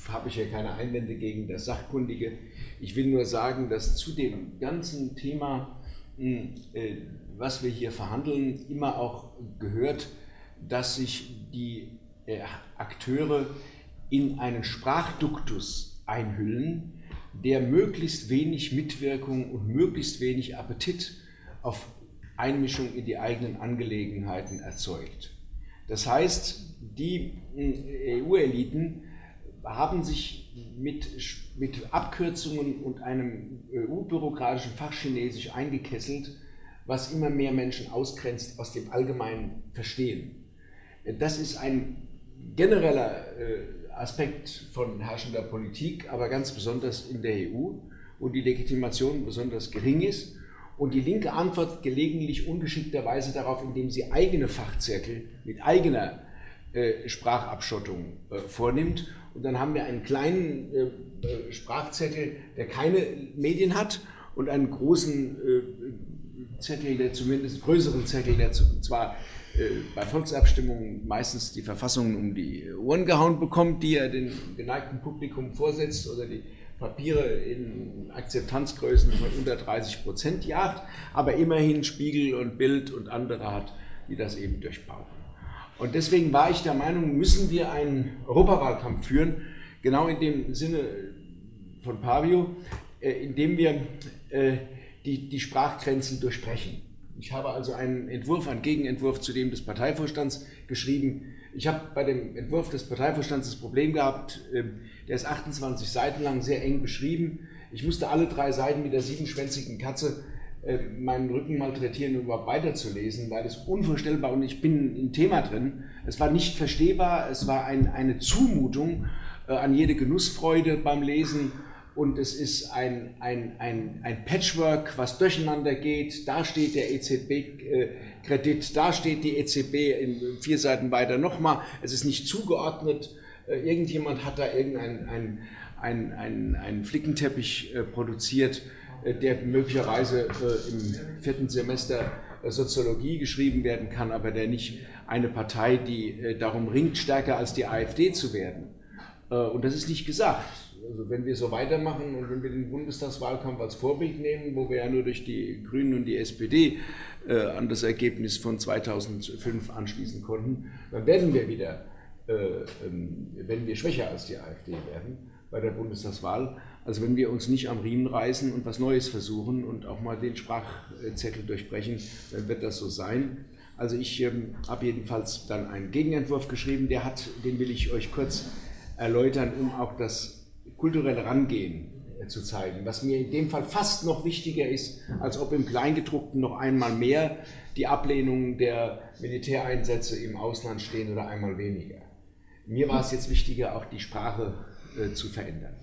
habe ich hier keine Einwände gegen das Sachkundige. Ich will nur sagen, dass zu dem ganzen Thema, hm, was wir hier verhandeln, immer auch gehört, dass sich die äh, Akteure in einen Sprachduktus einhüllen, der möglichst wenig Mitwirkung und möglichst wenig Appetit auf Einmischung in die eigenen Angelegenheiten erzeugt. Das heißt, die äh, EU-Eliten haben sich mit, mit Abkürzungen und einem EU-bürokratischen Fachchinesisch eingekesselt, was immer mehr Menschen ausgrenzt aus dem allgemeinen Verstehen. Das ist ein genereller äh, Aspekt von herrschender Politik, aber ganz besonders in der EU, wo die Legitimation besonders gering ist. Und die Linke antwortet gelegentlich ungeschickterweise darauf, indem sie eigene Fachzirkel mit eigener äh, Sprachabschottung äh, vornimmt. Und dann haben wir einen kleinen äh, äh Sprachzettel, der keine Medien hat und einen großen äh, Zettel, der zumindest größeren Zettel, der zwar äh, bei Volksabstimmungen meistens die Verfassungen um die Ohren gehauen bekommt, die er dem geneigten Publikum vorsetzt oder die Papiere in Akzeptanzgrößen von unter 30 Prozent jagt, aber immerhin Spiegel und Bild und andere hat, die das eben durchbauen. Und deswegen war ich der Meinung, müssen wir einen Europawahlkampf führen, genau in dem Sinne von Pavio, äh, indem wir äh, die, die Sprachgrenzen durchbrechen. Ich habe also einen Entwurf, einen Gegenentwurf zu dem des Parteivorstands geschrieben. Ich habe bei dem Entwurf des Parteivorstands das Problem gehabt, ähm, der ist 28 Seiten lang, sehr eng beschrieben. Ich musste alle drei Seiten mit der siebenschwänzigen Katze äh, meinen Rücken malträtieren, um überhaupt weiterzulesen, weil es unvorstellbar und ich bin im Thema drin. Es war nicht verstehbar, es war ein, eine Zumutung äh, an jede Genussfreude beim Lesen und es ist ein, ein, ein, ein Patchwork, was durcheinander geht. Da steht der EZB-Kredit, da steht die EZB in vier Seiten weiter nochmal. Es ist nicht zugeordnet. Äh, irgendjemand hat da irgendeinen ein, ein, ein, ein Flickenteppich äh, produziert, äh, der möglicherweise im vierten Semester Soziologie geschrieben werden kann, aber der nicht eine Partei, die darum ringt, stärker als die AfD zu werden. Und das ist nicht gesagt. Also wenn wir so weitermachen und wenn wir den Bundestagswahlkampf als Vorbild nehmen, wo wir ja nur durch die Grünen und die SPD äh, an das Ergebnis von 2005 anschließen konnten, dann werden wir wieder, äh, ähm, wenn wir schwächer als die AfD werden bei der Bundestagswahl. Also wenn wir uns nicht am Riemen reißen und was Neues versuchen und auch mal den Sprachzettel durchbrechen, dann wird das so sein. Also ich ähm, habe jedenfalls dann einen Gegenentwurf geschrieben, der hat, den will ich euch kurz erläutern, um auch das kulturelle Rangehen äh, zu zeigen, was mir in dem Fall fast noch wichtiger ist, als ob im Kleingedruckten noch einmal mehr die Ablehnung der Militäreinsätze im Ausland stehen oder einmal weniger. Mir war es jetzt wichtiger, auch die Sprache äh, zu verändern.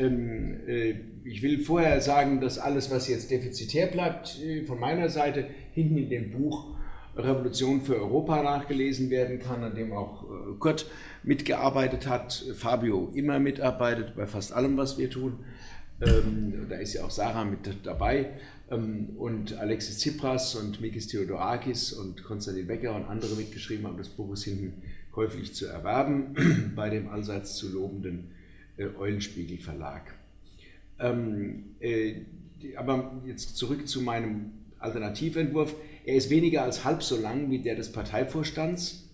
Ähm, äh, ich will vorher sagen, dass alles, was jetzt defizitär bleibt, äh, von meiner Seite hinten in dem Buch Revolution für Europa nachgelesen werden kann, an dem auch äh, Kurt mitgearbeitet hat, Fabio immer mitarbeitet bei fast allem, was wir tun. Ähm, da ist ja auch Sarah mit dabei ähm, und Alexis Tsipras und Mikis Theodorakis und Konstantin Becker und andere mitgeschrieben haben, das Buch ist hinten käuflich zu erwerben bei dem allseits zu lobenden Eulenspiegel Verlag. Ähm, äh, aber jetzt zurück zu meinem Alternativentwurf. Er ist weniger als halb so lang wie der des Parteivorstands.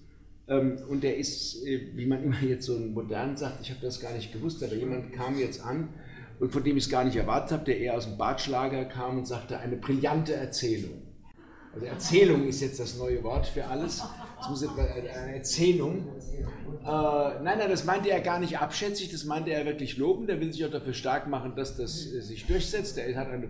Ähm, und er ist, äh, wie man immer jetzt so modern sagt, ich habe das gar nicht gewusst, aber jemand kam jetzt an und von dem ich es gar nicht erwartet habe, der eher aus dem Bartschlager kam und sagte, eine brillante Erzählung. Also Erzählung ist jetzt das neue Wort für alles. Das muss eine Erzählung. Äh, nein, nein, das meinte er gar nicht abschätzig, das meinte er wirklich lobend. Er will sich auch dafür stark machen, dass das äh, sich durchsetzt. Er hat eine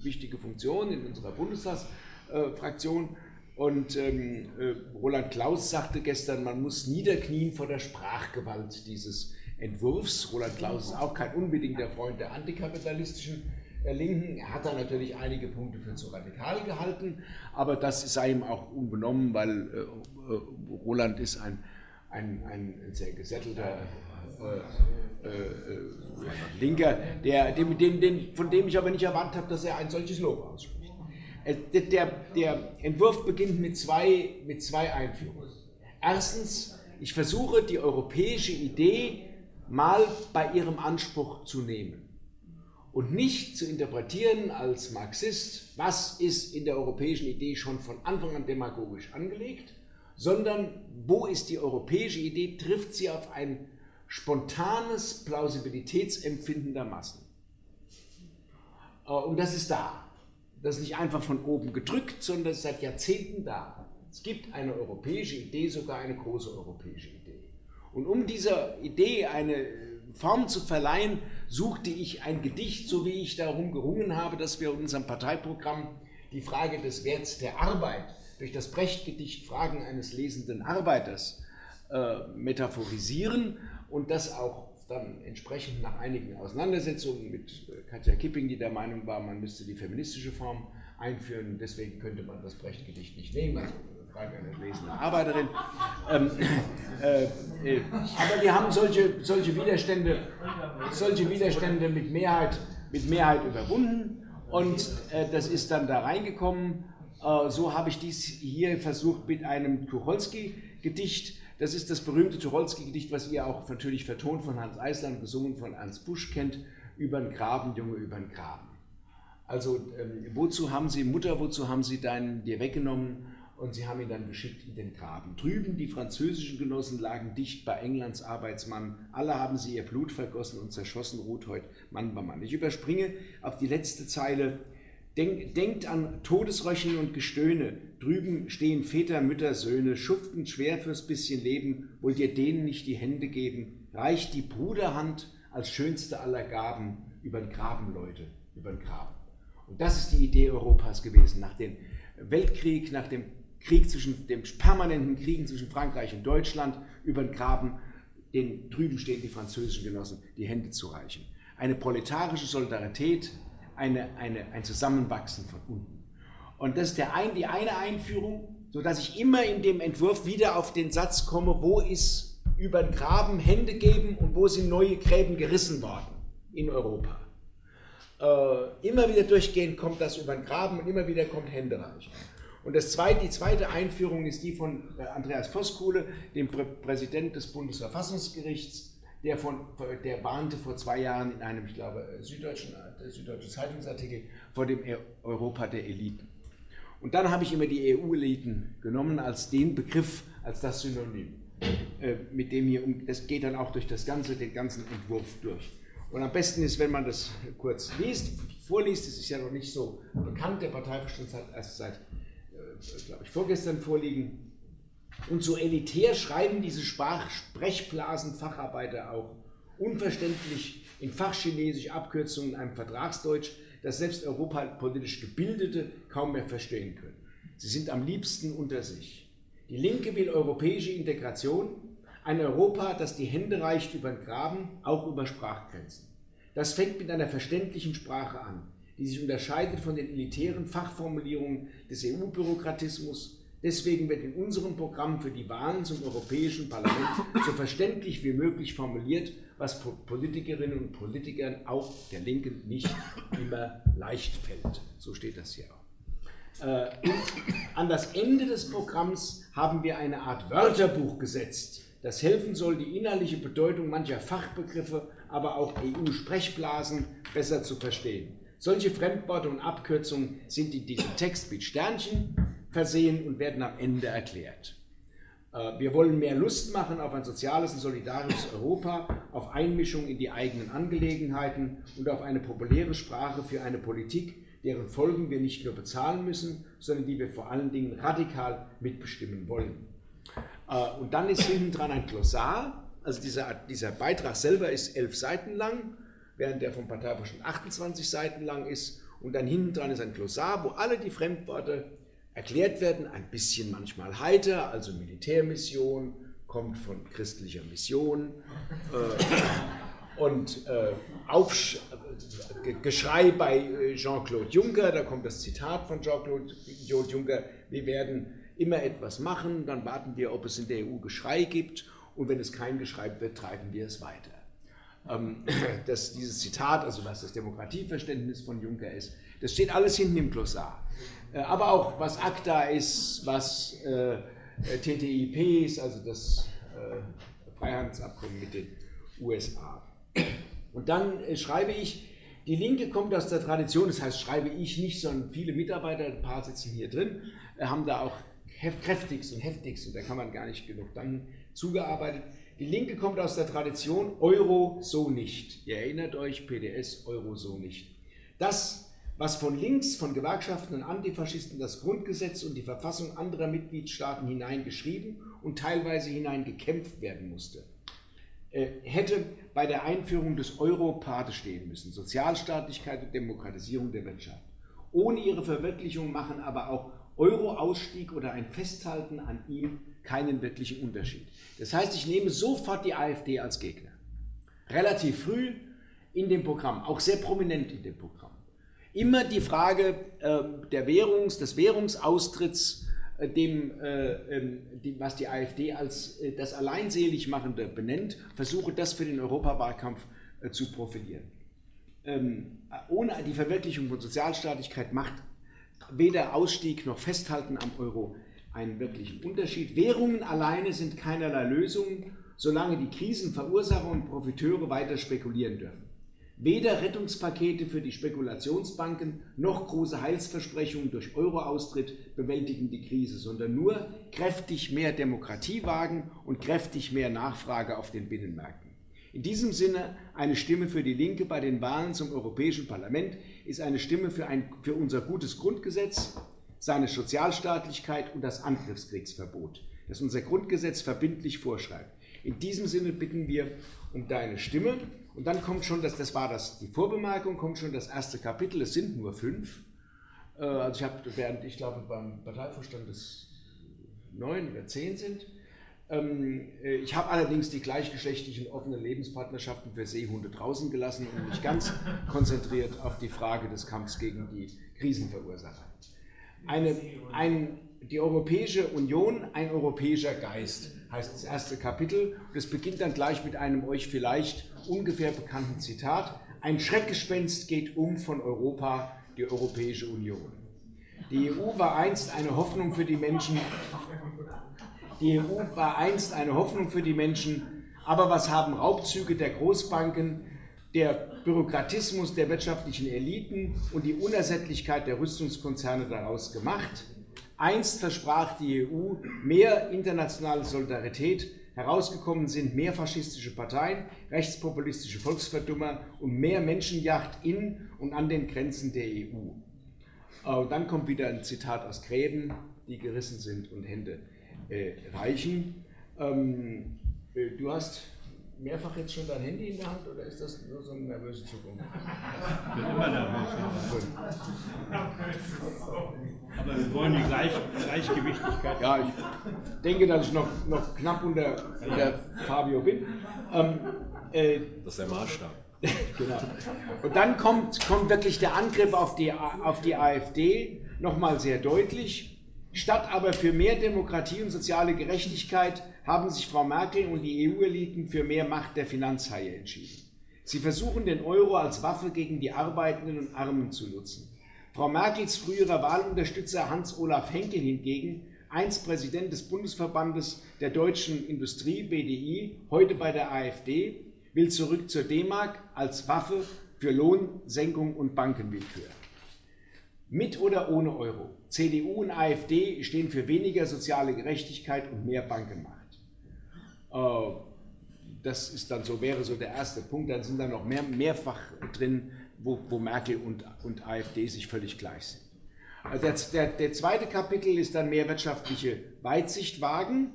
wichtige Funktion in unserer Bundestagsfraktion. Und ähm, äh, Roland Klaus sagte gestern, man muss niederknien vor der Sprachgewalt dieses Entwurfs. Roland Klaus ist auch kein unbedingter Freund der antikapitalistischen äh, Linken. Er hat da natürlich einige Punkte für zu radikal gehalten, aber das sei ihm auch unbenommen, weil Roland ist ein, ein, ein sehr gesättelter äh, äh, Linker, der, dem, dem, dem, von dem ich aber nicht erwartet habe, dass er ein solches Lob ausspricht. Äh, der, der Entwurf beginnt mit zwei, mit zwei Einführungen. Erstens, ich versuche die europäische Idee mal bei ihrem Anspruch zu nehmen und nicht zu interpretieren als Marxist, was ist in der europäischen Idee schon von Anfang an demagogisch angelegt, sondern wo ist die europäische Idee, trifft sie auf ein spontanes Plausibilitätsempfinden der Massen. Äh, und das ist da. Das ist nicht einfach von oben gedrückt, sondern seit Jahrzehnten da. Es gibt eine europäische Idee, sogar eine große europäische Idee. Und um dieser Idee eine Form zu verleihen, suchte ich ein Gedicht, so wie ich darum gerungen habe, dass wir in unserem Parteiprogramm die Frage des Werts der Arbeit durch das Brecht-Gedicht Fragen eines lesenden Arbeiters äh, metaphorisieren und das auch dann entsprechend nach einigen Auseinandersetzungen mit äh, Katja Kipping, die der Meinung war, man müsste die feministische Form einführen, deswegen könnte man das Brecht-Gedicht nicht nehmen, also Frage einer lesenden Arbeiterin. Ähm, äh, äh, aber wir haben solche, solche, Widerstände, solche Widerstände mit Mehrheit, mit Mehrheit überwunden Und äh, das ist dann da reingekommen. Äh, so habe ich dies hier versucht mit einem Tucholsky-Gedicht. Das ist das berühmte Tucholsky-Gedicht, was ihr auch natürlich vertont von Hans Eisland, gesungen von Ernst Busch kennt, über den Graben, Junge, über den Graben. Also, ähm, wozu haben Sie, Mutter, wozu haben Sie deinen dir weggenommen? Und sie haben ihn dann geschickt in den Graben. Drüben die französischen Genossen lagen dicht bei Englands Arbeitsmann. Alle haben sie ihr Blut vergossen und zerschossen heut Mann bei Mann. Ich überspringe auf die letzte Zeile. Denk, denkt an Todesröcheln und Gestöhne. Drüben stehen Väter, Mütter, Söhne, schuften schwer fürs bisschen Leben. Wollt ihr denen nicht die Hände geben? Reicht die Bruderhand als schönste aller Gaben über den Graben, Leute, über den Graben. Und das ist die Idee Europas gewesen. Nach dem Weltkrieg, nach dem Krieg zwischen dem permanenten Kriegen zwischen Frankreich und Deutschland über den Graben, den drüben stehen die französischen Genossen, die Hände zu reichen. Eine proletarische Solidarität, eine, eine, ein Zusammenwachsen von unten. Und das ist der ein, die eine Einführung, sodass ich immer in dem Entwurf wieder auf den Satz komme, wo ist über den Graben Hände geben und wo sind neue Gräben gerissen worden in Europa. Äh, immer wieder durchgehend kommt das über den Graben und immer wieder kommt Hände reichen. Und das zweite, die zweite Einführung ist die von äh, Andreas Voskuhle, dem Prä Präsident des Bundesverfassungsgerichts, der, von, der warnte vor zwei Jahren in einem, ich glaube, süddeutschen, äh, süddeutschen Zeitungsartikel vor dem e-, Europa der Eliten. Und dann habe ich immer die EU-Eliten genommen als den Begriff, als das Synonym, äh, mit dem hier, das geht dann auch durch das ganze, den ganzen Entwurf durch. Und am besten ist, wenn man das kurz liest, vorliest, es ist ja noch nicht so bekannt, der Parteiverstand hat erst seit glaube ich, vorgestern vorliegen. Und so elitär schreiben diese Sprach Sprechblasen-Facharbeiter auch unverständlich in Fachchinesisch Abkürzungen in einem Vertragsdeutsch, das selbst europapolitisch Gebildete kaum mehr verstehen können. Sie sind am liebsten unter sich. Die Linke will europäische Integration, ein Europa, das die Hände reicht über den Graben, auch über Sprachgrenzen. Das fängt mit einer verständlichen Sprache an die sich unterscheidet von den elitären Fachformulierungen des EU-Bürokratismus. Deswegen wird in unserem Programm für die Wahlen zum Europäischen Parlament so verständlich wie möglich formuliert, was Politikerinnen und Politikern auch der Linken nicht immer leicht fällt. So steht das hier auch. Äh, und an das Ende des Programms haben wir eine Art Wörterbuch gesetzt, das helfen soll, die innerliche Bedeutung mancher Fachbegriffe, aber auch EU-Sprechblasen besser zu verstehen. Solche Fremdworte und Abkürzungen sind in diesem Text mit Sternchen versehen und werden am Ende erklärt. Äh, wir wollen mehr Lust machen auf ein soziales und solidarisches Europa, auf Einmischung in die eigenen Angelegenheiten und auf eine populäre Sprache für eine Politik, deren Folgen wir nicht nur bezahlen müssen, sondern die wir vor allen Dingen radikal mitbestimmen wollen. Äh, und dann ist hinten dran ein Glossar, also dieser, dieser Beitrag selber ist elf Seiten lang während der vom Parteivorstand 28 Seiten lang ist. Und dann hinten dran ist ein Glossar, wo alle die Fremdworte erklärt werden, ein bisschen manchmal heiter, also Militärmission, kommt von christlicher Mission. Äh, und äh, Aufsch Geschrei bei äh, Jean-Claude Juncker, da kommt das Zitat von Jean-Claude Juncker, wir werden immer etwas machen, dann warten wir, ob es in der EU Geschrei gibt und wenn es kein Geschrei wird, treiben wir es weiter. Ähm, dass dieses Zitat, also was das Demokratieverständnis von Juncker ist, das steht alles hinten im Glossar. Äh, aber auch was ACTA ist, was äh, TTIP ist, also das äh, Freihandelsabkommen mit den USA. Und dann schreibe ich, die Linke kommt aus der Tradition, das heißt, schreibe ich nicht, sondern viele Mitarbeiter, ein paar sitzen hier drin, haben da auch kräftigst und heftigst, und da kann man gar nicht genug dann zugearbeitet. Die Linke kommt aus der Tradition Euro so nicht. Ihr erinnert euch, PDS, Euro so nicht. Das, was von links, von Gewerkschaften und Antifaschisten das Grundgesetz und die Verfassung anderer Mitgliedstaaten hineingeschrieben und teilweise hineingekämpft werden musste, äh, hätte bei der Einführung des Euro Pate stehen müssen. Sozialstaatlichkeit und Demokratisierung der Wirtschaft. Ohne ihre Verwirklichung machen aber auch Euro-Ausstieg oder ein Festhalten an ihm keinen wirklichen Unterschied. Das heißt, ich nehme sofort die AfD als Gegner. Relativ früh in dem Programm, auch sehr prominent in dem Programm. Immer die Frage äh, der Währungs, des Währungsaustritts, äh, dem, äh, ähm, die, was die AfD als äh, das Alleinseligmachende benennt, versuche das für den Europawahlkampf äh, zu profilieren. ähm, ohne die Verwirklichung von Sozialstaatlichkeit macht weder Ausstieg noch Festhalten am Euro einen wirklichen Unterschied. Währungen alleine sind keinerlei Lösung, solange die Krisenverursacher und Profiteure weiter spekulieren dürfen. Weder Rettungspakete für die Spekulationsbanken noch große Heilsversprechungen durch Euroaustritt bewältigen die Krise, sondern nur kräftig mehr Demokratie wagen und kräftig mehr Nachfrage auf den Binnenmärkten. In diesem Sinne eine Stimme für die Linke bei den Wahlen zum Europäischen Parlament ist eine Stimme für, ein, für unser gutes Grundgesetz, seine Sozialstaatlichkeit und das Angriffskriegsverbot, das unser Grundgesetz verbindlich vorschreibt. In diesem Sinne bitten wir um deine Stimme. Und dann kommt schon, das, das war das, die Vorbemerkung, kommt schon das erste Kapitel. Es sind nur fünf. Äh, also ich habe, während ich glaube beim Parteivorstand es neun oder zehn sind. Ähm, äh, ich habe allerdings die gleichgeschlechtlichen offenen Lebenspartnerschaften für Seehunde draußen gelassen und mich ganz konzentriert auf die Frage des Kampfs gegen die Krisenverursacher. Eine, ein, die Europäische Union, ein europäischer Geist, heißt das erste Kapitel. Und es beginnt dann gleich mit einem euch vielleicht ungefähr bekannten Zitat. Ein Schreckgespenst geht um von Europa, die Europäische Union. Die EU war einst eine Hoffnung für die Menschen. Die EU war einst eine Hoffnung für die Menschen. Aber was haben Raubzüge der Großbanken, der Bürokratismus der wirtschaftlichen Eliten und die Unersättlichkeit der Rüstungskonzerne daraus gemacht? Einst versprach die EU mehr internationale Solidarität, herausgekommen sind mehr faschistische Parteien, rechtspopulistische Volksverdummer und mehr Menschenjacht in und an den Grenzen der EU. Äh, und dann kommt wieder ein Zitat aus Gräben, die gerissen sind und Hände äh, reichen. Ähm, äh, du hast mehrfach jetzt schon dein Handy in der Hand oder ist das nur so eine nervöse Zukunft? Ich bin immer nervös. Aber wir wollen die Gleich Gleichgewichtigkeit. Ja, ich denke, dass ich noch, noch knapp unter, unter Fabio bin. Ähm, äh, das ist der Maßstab. genau. Und dann kommt, kommt wirklich der Angriff auf die, auf die AfD nochmal sehr deutlich. Statt aber für mehr Demokratie und soziale Gerechtigkeit haben sich Frau Merkel und die EU-Eliten für mehr Macht der Finanzhaie entschieden. Sie versuchen den Euro als Waffe gegen die Arbeitenden und Armen zu nutzen. Frau Merkels früherer Wahlunterstützer Hans-Olaf Henkel hingegen, einst Präsident des Bundesverbandes der deutschen Industrie BDI, heute bei der AfD, will zurück zur D-Mark als Waffe für Lohnsenkung und Bankenwillkür. Mit oder ohne Euro. CDU und AfD stehen für weniger soziale Gerechtigkeit und mehr Bankenmacht. Äh, das ist dann so, wäre so der erste Punkt. Dann sind da noch mehr, mehrfach drin, wo, wo Merkel und, und AfD sich völlig gleich sind. Also der, der, der, zweite Kapitel ist dann mehr wirtschaftliche Weitsicht wagen.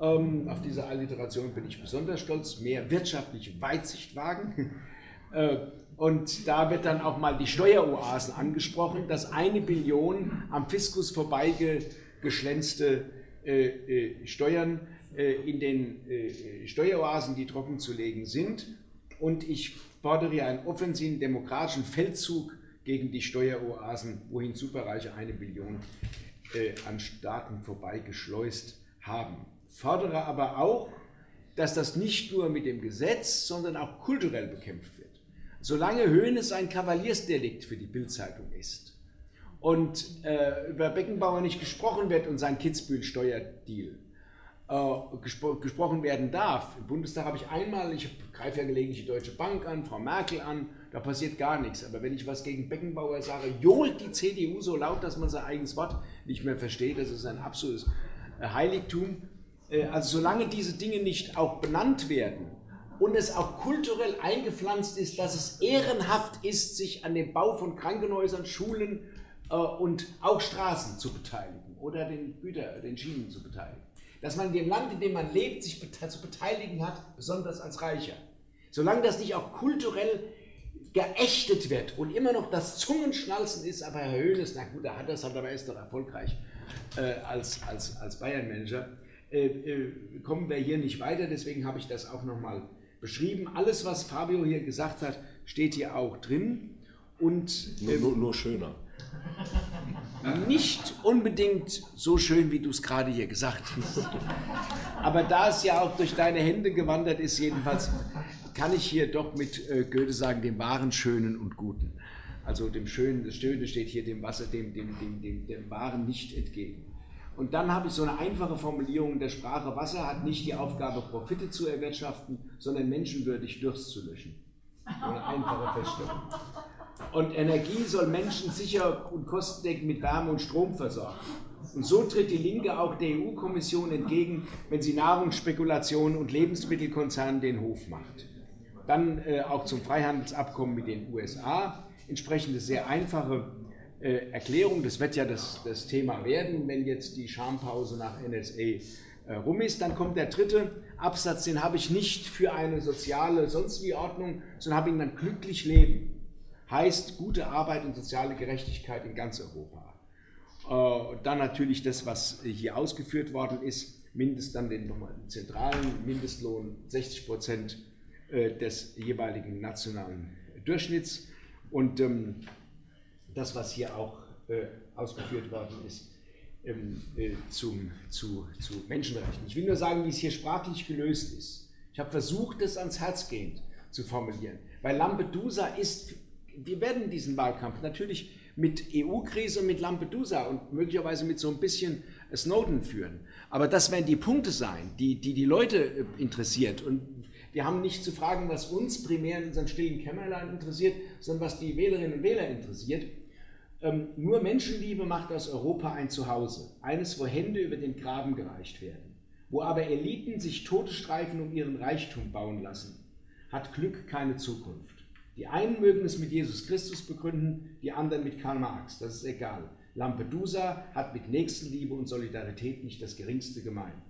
Ähm, auf diese Alliteration bin ich besonders stolz. Mehr wirtschaftliche Weitsicht wagen. Äh, und da wird dann auch mal die Steueroasen angesprochen, dass eine Billion am Fiskus vorbeigeschlänzte äh, äh, Steuern in den äh, Steueroasen, die trocken zu legen sind. Und ich fordere einen offensiven demokratischen Feldzug gegen die Steueroasen, wohin Superreiche eine Billion äh, an Staaten vorbeigeschleust haben. Fordere aber auch, dass das nicht nur mit dem Gesetz, sondern auch kulturell bekämpft wird. Solange Höhnes ein Kavaliersdelikt für die Bildzeitung ist und äh, über Beckenbauer nicht gesprochen wird und sein Kitzbühel-Steuerdeal, äh, gespro gesprochen werden darf. Im Bundestag habe ich einmal, ich greife ja gelegentlich die Deutsche Bank an, Frau Merkel an, da passiert gar nichts. Aber wenn ich was gegen Beckenbauer sage, johlt die CDU so laut, dass man sein eigenes Wort nicht mehr versteht. Das ist ein absolutes äh, Heiligtum. Äh, also solange diese Dinge nicht auch benannt werden und es auch kulturell eingepflanzt ist, dass es ehrenhaft ist, sich an dem Bau von Krankenhäusern, Schulen und auch Straßen zu beteiligen oder den Güter, den Schienen zu beteiligen dass man in dem Land, in dem man lebt, sich zu beteiligen hat, besonders als Reicher. Solange das nicht auch kulturell geächtet wird und immer noch das Zungenschnalzen ist, aber Herr Höhnes, na gut, er hat das halt, aber er ist doch erfolgreich äh, als, als, als Bayern-Manager, äh, äh, kommen wir hier nicht weiter. Deswegen habe ich das auch nochmal beschrieben. Alles, was Fabio hier gesagt hat, steht hier auch drin. Und, nur, nur, nur schöner. Nicht unbedingt so schön, wie du es gerade hier gesagt hast. Aber da es ja auch durch deine Hände gewandert ist, jedenfalls kann ich hier doch mit äh, Goethe sagen, dem wahren, schönen und guten. Also dem Schönen, das Schöne steht hier dem Wasser, dem, dem, dem, dem, dem Wahren nicht entgegen. Und dann habe ich so eine einfache Formulierung der Sprache, Wasser hat nicht die Aufgabe, Profite zu erwirtschaften, sondern menschenwürdig Durst zu löschen. Eine einfache Feststellung. Und Energie soll Menschen sicher und kostendeckend mit Wärme und Strom versorgen. Und so tritt die Linke auch der EU-Kommission entgegen, wenn sie Nahrungsspekulationen und Lebensmittelkonzernen den Hof macht. Dann äh, auch zum Freihandelsabkommen mit den USA. Entsprechende sehr einfache äh, Erklärung. Das wird ja das, das, Thema werden, wenn jetzt die Schampause nach NSA äh, rum ist. Dann kommt der dritte Absatz, den habe ich nicht für eine soziale sonst wie Ordnung, sondern habe ihn dann glücklich leben. Heißt gute Arbeit und soziale Gerechtigkeit in ganz Europa. Äh, dann natürlich das, was hier ausgeführt worden ist, mindestens dann den, den zentralen Mindestlohn 60 Prozent äh, des jeweiligen nationalen Durchschnitts und ähm, das, was hier auch äh, ausgeführt worden ist ähm, äh, zum, zu, zu Menschenrechten. Ich will nur sagen, wie es hier sprachlich gelöst ist. Ich habe versucht, das ans Herz gehend zu formulieren, weil Lampedusa ist, wir werden diesen Wahlkampf natürlich mit EU-Krise und mit Lampedusa und möglicherweise mit so ein bisschen Snowden führen. Aber das werden die Punkte sein, die die, die Leute äh, interessiert. Und wir haben nicht zu fragen, was uns primär in unseren stillen Kämmerlein interessiert, sondern was die Wählerinnen und Wähler interessiert. Ähm, nur Menschenliebe macht aus Europa ein Zuhause, eines, wo Hände über den Graben gereicht werden, wo aber Eliten sich Todesstreifen um ihren Reichtum bauen lassen, hat Glück keine Zukunft. Die einen mögen es mit Jesus Christus begründen, die anderen mit Karl Marx, das ist egal. Lampedusa hat mit Nächstenliebe und Solidarität nicht das geringste gemein.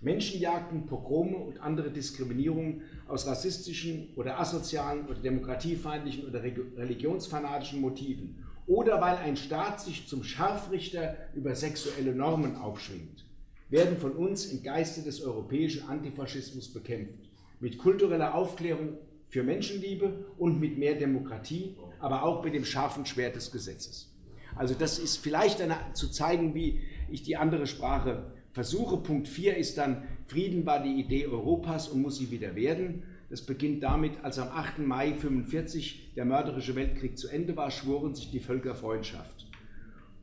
Menschenjagden, Pogrome und andere Diskriminierungen aus rassistischen oder asozialen oder demokratiefeindlichen oder religionsfanatischen Motiven oder weil ein Staat sich zum Scharfrichter über sexuelle Normen aufschwingt, werden von uns im Geiste des europäischen Antifaschismus bekämpft. Mit kultureller Aufklärung für Menschenliebe und mit mehr Demokratie, aber auch mit dem scharfen Schwert des Gesetzes. Also das ist vielleicht eine, zu zeigen, wie ich die andere Sprache versuche. Punkt 4 ist dann, Frieden war die Idee Europas und muss sie wieder werden. Das beginnt damit, als am 8. Mai 1945 der mörderische Weltkrieg zu Ende war, schworen sich die Völker Freundschaft.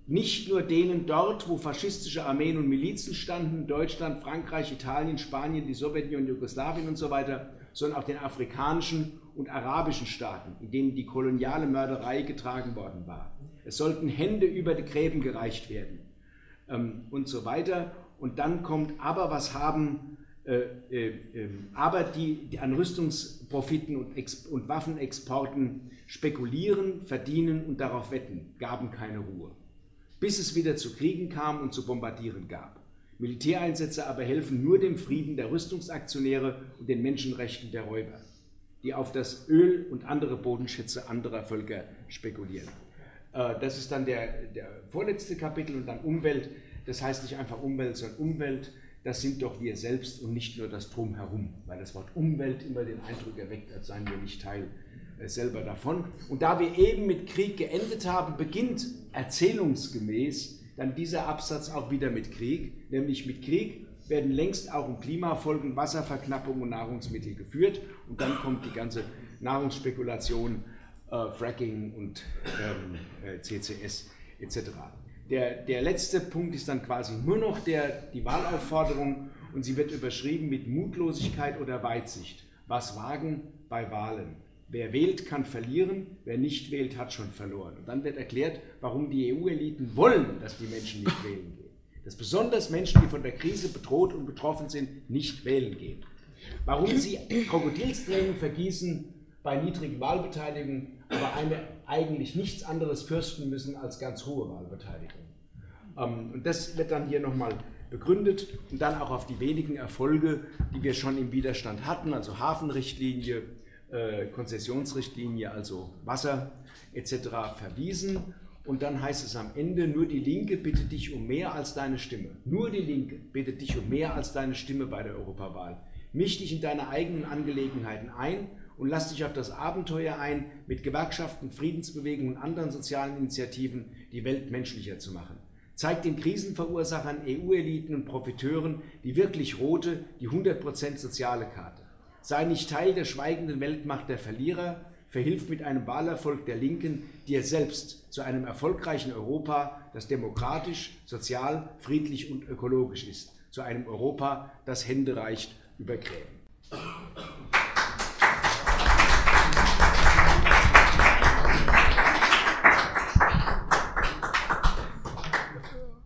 Nicht nur denen dort, wo faschistische Armeen und Milizen standen, Deutschland, Frankreich, Italien, Spanien, die Sowjetunion, Jugoslawien und so weiter, sondern auch den afrikanischen und arabischen Staaten, in denen die koloniale Mörderei getragen worden war. Es sollten Hände über die Gräben gereicht werden ähm, und so weiter. Und dann kommt, aber was haben äh, äh, ähm, aber die, die, an Rüstungsprofiten und, und Waffenexporten spekulieren, verdienen und darauf wetten, gaben keine Ruhe. Bis es wieder zu Kriegen kam und zu Bombardieren gab. Militäreinsätze aber helfen nur dem Frieden der Rüstungsaktionäre und den Menschenrechten der Räuber, die auf das Öl und andere Bodenschätze anderer Völker spekulieren. Äh, das ist dann der, der vorletzte Kapitel und dann Umwelt. Das heißt nicht einfach Umwelt, sondern Umwelt das sind doch wir selbst und nicht nur das Drumherum, weil das Wort Umwelt immer den Eindruck erweckt, als seien wir nicht Teil äh, selber davon. Und da wir eben mit Krieg geendet haben, beginnt erzählungsgemäß dann dieser Absatz auch wieder mit Krieg, nämlich mit Krieg werden längst auch um Klimafolgen, Wasserverknappung und Nahrungsmittel geführt und dann kommt die ganze Nahrungsspekulation, äh, Fracking und ähm, äh, CCS etc. Der, der letzte Punkt ist dann quasi nur noch der, die Wahlaufforderung und sie wird überschrieben mit Mutlosigkeit oder Weitsicht. Was wagen bei Wahlen? Wer wählt, kann verlieren, wer nicht wählt, hat schon verloren. Und dann wird erklärt, warum die EU-Eliten wollen, dass die Menschen nicht wählen gehen. Dass besonders Menschen, die von der Krise bedroht und betroffen sind, nicht wählen gehen. Warum sie Krokodilstränen vergießen bei niedrigen Wahlbeteiligungen, aber eine, eigentlich nichts anderes fürchten müssen als ganz hohe Wahlbeteiligung. Ähm, und das wird dann hier nochmal begründet und dann auch auf die wenigen Erfolge, die wir schon im Widerstand hatten, also Hafenrichtlinie, äh, Konzessionsrichtlinie, also Wasser etc. verwiesen. Und dann heißt es am Ende, nur die Linke bittet dich um mehr als deine Stimme. Nur die Linke bittet dich um mehr als deine Stimme bei der Europawahl. Misch dich in deine eigenen Angelegenheiten ein und lass dich auf das Abenteuer ein, mit Gewerkschaften, Friedensbewegungen und anderen sozialen Initiativen die Welt menschlicher zu machen zeigt den Krisenverursachern, EU-Eliten und Profiteuren die wirklich rote, die 100% soziale Karte. Sei nicht Teil der schweigenden Weltmacht der Verlierer, verhilft mit einem Wahlerfolg der Linken dir selbst zu einem erfolgreichen Europa, das demokratisch, sozial, friedlich und ökologisch ist, zu einem Europa, das Hände reicht über Gräben.